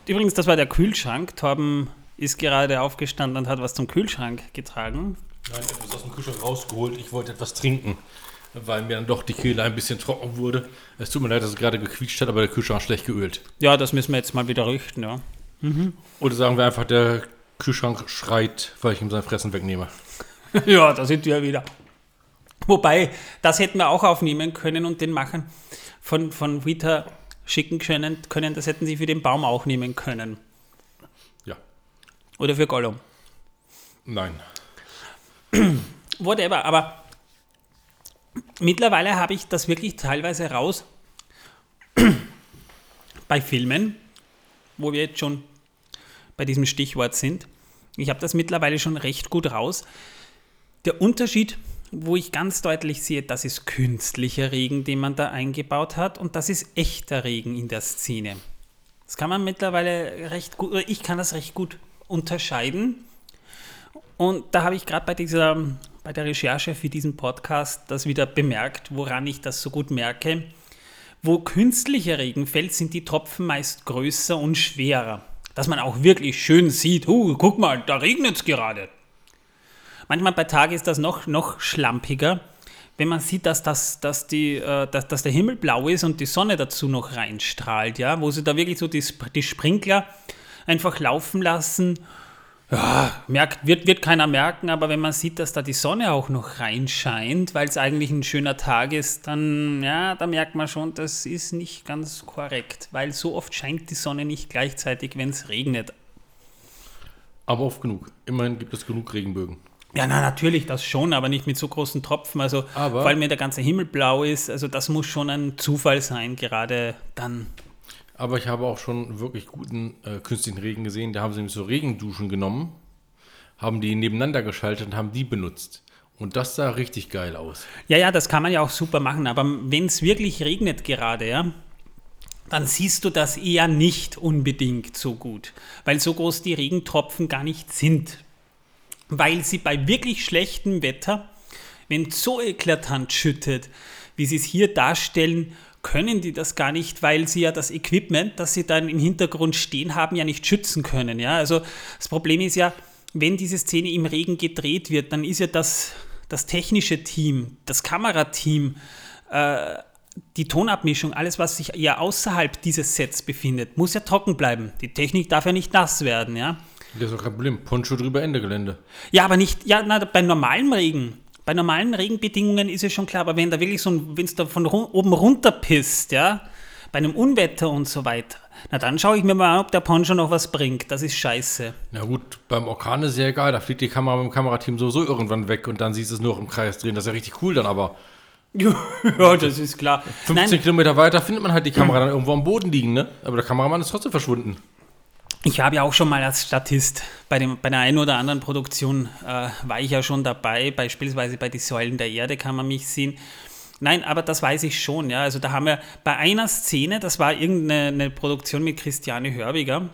Übrigens, das war der Kühlschrank. Torben ist gerade aufgestanden und hat was zum Kühlschrank getragen. Nein, etwas aus dem Kühlschrank rausgeholt. Ich wollte etwas trinken, weil mir dann doch die Kehle ein bisschen trocken wurde. Es tut mir leid, dass es gerade gequietscht hat, aber der Kühlschrank ist schlecht geölt. Ja, das müssen wir jetzt mal wieder richten, ja. Oder sagen wir einfach, der Kühlschrank schreit, weil ich ihm sein Fressen wegnehme. (laughs) ja, da sind wir wieder. Wobei, das hätten wir auch aufnehmen können und den Machern von, von Vita schicken können, können. Das hätten sie für den Baum auch nehmen können. Ja. Oder für Gollum. Nein. (clears throat) Whatever, aber mittlerweile habe ich das wirklich teilweise raus (clears throat) bei Filmen, wo wir jetzt schon bei diesem Stichwort sind. Ich habe das mittlerweile schon recht gut raus. Der Unterschied, wo ich ganz deutlich sehe, das ist künstlicher Regen, den man da eingebaut hat, und das ist echter Regen in der Szene. Das kann man mittlerweile recht gut, oder ich kann das recht gut unterscheiden. Und da habe ich gerade bei dieser, bei der Recherche für diesen Podcast das wieder bemerkt, woran ich das so gut merke. Wo künstlicher Regen fällt, sind die Tropfen meist größer und schwerer. Dass man auch wirklich schön sieht, uh, guck mal, da regnet es gerade. Manchmal bei Tag ist das noch, noch schlampiger, wenn man sieht, dass, das, dass, die, äh, dass, dass der Himmel blau ist und die Sonne dazu noch reinstrahlt, ja, wo sie da wirklich so die, die Sprinkler einfach laufen lassen. Ja, merkt, wird, wird keiner merken, aber wenn man sieht, dass da die Sonne auch noch reinscheint, weil es eigentlich ein schöner Tag ist, dann, ja, da merkt man schon, das ist nicht ganz korrekt, weil so oft scheint die Sonne nicht gleichzeitig, wenn es regnet. Aber oft genug. Immerhin gibt es genug Regenbögen. Ja, na, natürlich, das schon, aber nicht mit so großen Tropfen. Also, Aber- allem, wenn der ganze Himmel blau ist, also das muss schon ein Zufall sein, gerade dann. Aber ich habe auch schon wirklich guten äh, künstlichen Regen gesehen. Da haben sie nämlich so Regenduschen genommen, haben die nebeneinander geschaltet und haben die benutzt. Und das sah richtig geil aus. Ja, ja, das kann man ja auch super machen, aber wenn es wirklich regnet gerade, ja, dann siehst du das eher nicht unbedingt so gut, weil so groß die Regentropfen gar nicht sind. Weil sie bei wirklich schlechtem Wetter, wenn es so eklatant schüttet, wie sie es hier darstellen, können die das gar nicht, weil sie ja das Equipment, das sie dann im Hintergrund stehen haben, ja nicht schützen können. Ja? Also das Problem ist ja, wenn diese Szene im Regen gedreht wird, dann ist ja das, das technische Team, das Kamerateam, äh, die Tonabmischung, alles, was sich eher außerhalb dieses Sets befindet, muss ja trocken bleiben. Die Technik darf ja nicht nass werden, ja. Das ist auch kein Problem. Poncho drüber, Ende Gelände. Ja, aber nicht, ja, na, bei normalem Regen. Bei normalen Regenbedingungen ist es schon klar, aber wenn da wirklich so ein, wenn es da von ru- oben runter pisst, ja, bei einem Unwetter und so weiter, na dann schaue ich mir mal an, ob der Poncho noch was bringt. Das ist scheiße. Na gut, beim Orkan ist ja egal. Da fliegt die Kamera mit dem Kamerateam sowieso irgendwann weg und dann siehst du es nur noch im Kreis drehen. Das ist ja richtig cool dann aber. (laughs) ja, das ist klar. 15 Nein, Kilometer weiter findet man halt die Kamera dann irgendwo am Boden liegen, ne? Aber der Kameramann ist trotzdem verschwunden. Ich habe ja auch schon mal als Statist bei, dem, bei der einen oder anderen Produktion äh, war ich ja schon dabei, beispielsweise bei Die Säulen der Erde kann man mich sehen. Nein, aber das weiß ich schon, ja. Also da haben wir bei einer Szene, das war irgendeine eine Produktion mit Christiane Hörbiger,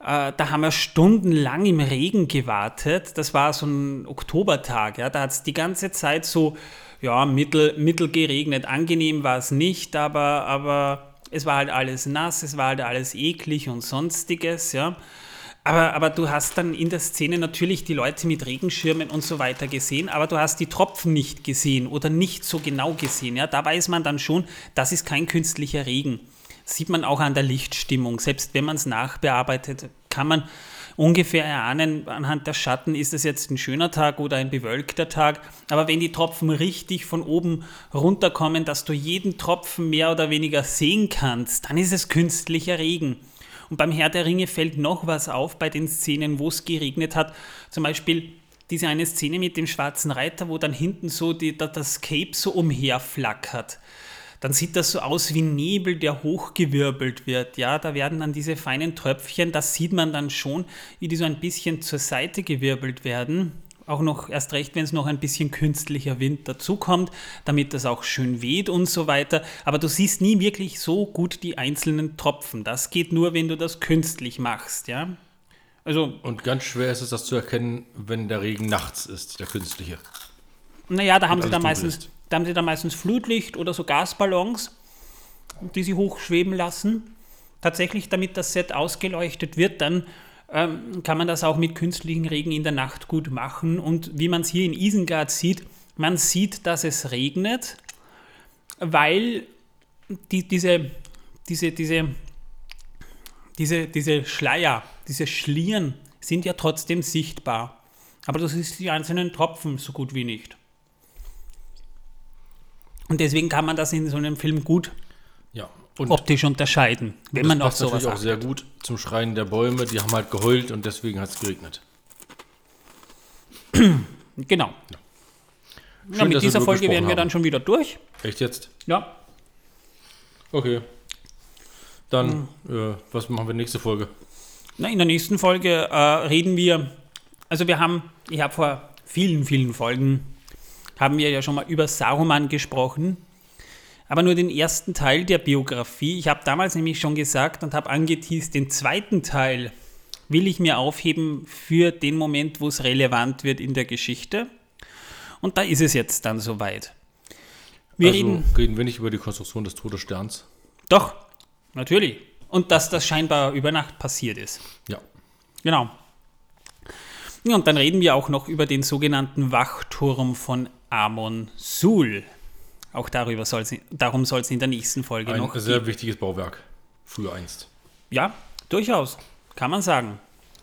äh, da haben wir stundenlang im Regen gewartet. Das war so ein Oktobertag, ja. Da hat es die ganze Zeit so, ja, mittel, mittel geregnet. Angenehm war es nicht, aber, aber es war halt alles nass, es war halt alles eklig und sonstiges, ja. Aber, aber du hast dann in der Szene natürlich die Leute mit Regenschirmen und so weiter gesehen, aber du hast die Tropfen nicht gesehen oder nicht so genau gesehen. Ja? Da weiß man dann schon, das ist kein künstlicher Regen. Sieht man auch an der Lichtstimmung. Selbst wenn man es nachbearbeitet, kann man ungefähr erahnen, anhand der Schatten, ist es jetzt ein schöner Tag oder ein bewölkter Tag. Aber wenn die Tropfen richtig von oben runterkommen, dass du jeden Tropfen mehr oder weniger sehen kannst, dann ist es künstlicher Regen. Und beim Herr der Ringe fällt noch was auf bei den Szenen, wo es geregnet hat. Zum Beispiel diese eine Szene mit dem schwarzen Reiter, wo dann hinten so die, da- das Cape so umherflackert. Dann sieht das so aus wie Nebel, der hochgewirbelt wird. Ja, da werden dann diese feinen Tröpfchen, das sieht man dann schon, wie die so ein bisschen zur Seite gewirbelt werden. Auch noch erst recht, wenn es noch ein bisschen künstlicher Wind dazukommt, damit das auch schön weht und so weiter. Aber du siehst nie wirklich so gut die einzelnen Tropfen. Das geht nur, wenn du das künstlich machst, ja. Also, Und ganz schwer ist es, das zu erkennen, wenn der Regen nachts ist, der künstliche. naja, da haben, sie alles da, dunkel meistens, ist. Da haben sie da meistens Flutlicht oder so Gasballons, die sie hochschweben lassen. Tatsächlich, damit das Set ausgeleuchtet wird, dann ähm, kann man das auch mit künstlichen Regen in der Nacht gut machen. Und wie man es hier in Isengard sieht, man sieht, dass es regnet, weil die, diese, diese, diese, diese, diese Schleier, diese Schlieren sind ja trotzdem sichtbar. Aber das ist die einzelnen Tropfen so gut wie nicht. Und deswegen kann man das in so einem Film gut Ja. Und optisch unterscheiden, wenn das man auf passt sowas natürlich auch achtet. sehr gut zum Schreien der Bäume. Die haben halt geheult und deswegen hat es geregnet. (clears throat) Genau. Ja, Schön, mit dass wir dieser Folge wären wir dann schon wieder durch. Echt jetzt? Ja. Okay. Dann, Hm. äh, was machen wir nächste Folge? Na, in der nächsten Folge äh, reden wir, also wir haben, ich habe vor vielen, vielen Folgen, haben wir ja schon mal über Saruman gesprochen. aber nur den ersten Teil der Biografie. Ich habe damals nämlich schon gesagt und habe angeteased, den zweiten Teil will ich mir aufheben für den Moment, wo es relevant wird in der Geschichte. Und da ist es jetzt dann soweit. Wir also reden. reden wir nicht über die Konstruktion des Todessterns. Doch, natürlich. Und dass das scheinbar über Nacht passiert ist. Ja. Genau. Ja, und dann reden wir auch noch über den sogenannten Wachturm von Amon Sul. Auch darüber soll's, darum soll es in der nächsten Folge Ein noch sehr gehen. wichtiges Bauwerk. Früher einst. Ja, durchaus. Kann man sagen.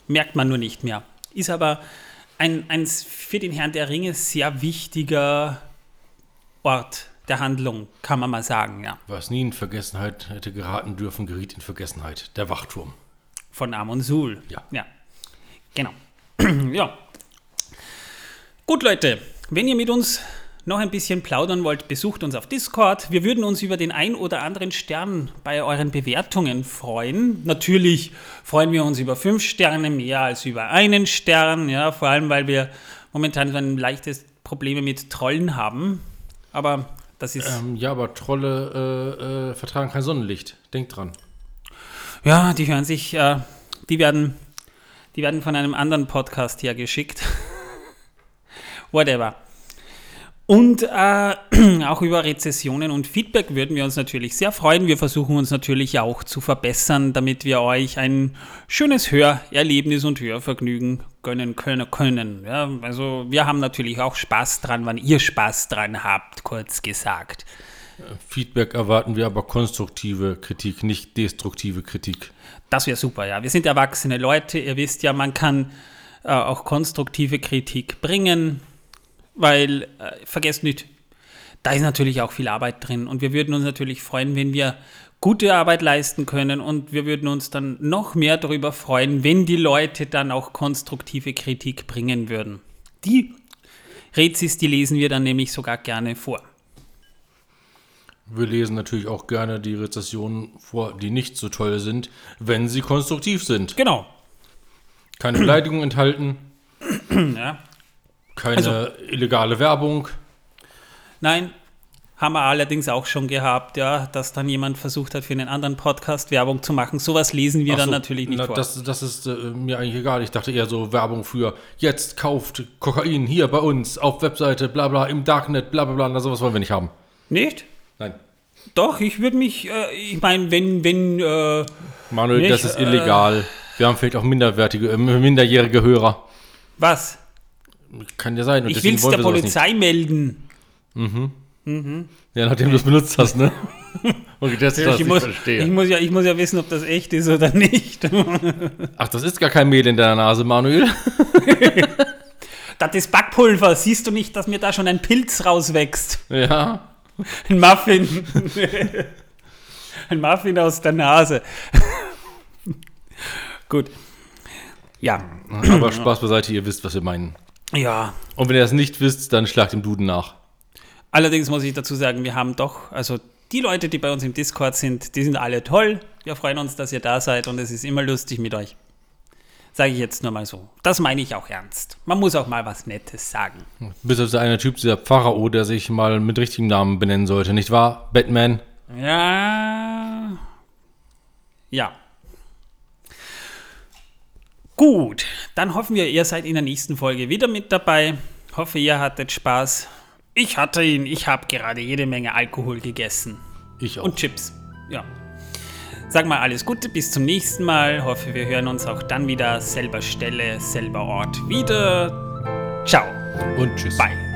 Merkt man nur nicht mehr. Ist aber ein, ein für den Herrn der Ringe sehr wichtiger Ort der Handlung, kann man mal sagen, ja. Was nie in Vergessenheit hätte geraten dürfen, geriet in Vergessenheit. Der Wachturm. Von Amon Sul. Ja. Ja. Genau. (clears throat) ja. Gut, Leute, wenn ihr mit uns noch ein bisschen plaudern wollt, besucht uns auf Discord. Wir würden uns über den ein oder anderen Stern bei euren Bewertungen freuen. Natürlich freuen wir uns über fünf Sterne mehr als über einen Stern, ja, vor allem weil wir momentan so ein leichtes Probleme mit Trollen haben. Aber das ist. Ähm, ja, aber Trolle äh, äh, vertragen kein Sonnenlicht. Denkt dran. Ja, die hören sich, äh, die werden, die werden von einem anderen Podcast her geschickt. (laughs) Whatever. Und äh, (clears throat) auch über Rezessionen und Feedback würden wir uns natürlich sehr freuen. Wir versuchen uns natürlich auch zu verbessern, damit wir euch ein schönes Hörerlebnis und Hörvergnügen gönnen können. können. Ja, also wir haben natürlich auch Spaß dran, wann ihr Spaß dran habt, kurz gesagt. Feedback erwarten wir aber konstruktive Kritik, nicht destruktive Kritik. Das wäre super, ja. Wir sind erwachsene Leute. Ihr wisst ja, man kann äh, auch konstruktive Kritik bringen, weil, äh, vergesst nicht, da ist natürlich auch viel Arbeit drin. Und wir würden uns natürlich freuen, wenn wir gute Arbeit leisten können. Und wir würden uns dann noch mehr darüber freuen, wenn die Leute dann auch konstruktive Kritik bringen würden. Die Rezis, die lesen wir dann nämlich sogar gerne vor. Wir lesen natürlich auch gerne die Rezessionen vor, die nicht so toll sind, wenn sie konstruktiv sind. Genau. Keine Beleidigung enthalten, (clears throat) Ja. keine Also- illegale Werbung. Nein, haben wir allerdings auch schon gehabt, ja, dass dann jemand versucht hat, für einen anderen Podcast Werbung zu machen. Sowas lesen wir Ach dann so, natürlich nicht na, vor. Das, das ist äh, mir eigentlich egal. Ich dachte eher so Werbung für jetzt kauft Kokain hier bei uns auf Webseite, bla bla, im Darknet, bla bla bla. Na, sowas wollen wir nicht haben. nicht? Doch, ich würde mich, äh, ich meine, wenn, wenn, äh, Manuel, Nicht, das ist illegal. Wir haben vielleicht auch minderwertige, äh, minderjährige Hörer. was? Kann ja sein. Und Ich will es der. Polizei melden. Ja, nachdem du es benutzt hast, ne? (laughs) Getestet hast, Ich ich muss, verstehe. ich, muss ja, ich muss ja wissen, ob das echt ist oder nicht. (laughs) Ach, das ist gar kein Mehl in deiner Nase, Manuel. (laughs) das ist Backpulver. Siehst du nicht, dass mir da schon ein Pilz rauswächst? Ja. (laughs) Ein Muffin. ein Muffin aus der Nase. (laughs) Gut. Ja. Aber Spaß beiseite, ihr wisst, was wir meinen. Ja. Und wenn ihr das nicht wisst, dann schlagt im Duden nach. Allerdings muss ich dazu sagen, wir haben doch, also die Leute, die bei uns im Discord sind, die sind alle toll. Wir freuen uns, dass ihr da seid und es ist immer lustig mit euch. Sage ich jetzt nur mal so. Das meine ich auch ernst. Man muss auch mal was Nettes sagen. Bis auf der eine Typ, dieser Pharao, der sich mal mit richtigem Namen benennen sollte, nicht wahr? Batman. Ja. Ja. Gut, dann hoffen wir, ihr seid in der nächsten Folge wieder mit dabei. Hoffe, ihr hattet Spaß. Ich hatte ihn. Ich habe gerade jede Menge Alkohol gegessen. Ich auch. Und Chips. Ja. Sag mal alles Gute, bis zum nächsten Mal. Hoffe, wir hören uns auch dann wieder. Selber Stelle, selber Ort wieder. Ciao. Und tschüss. Bye.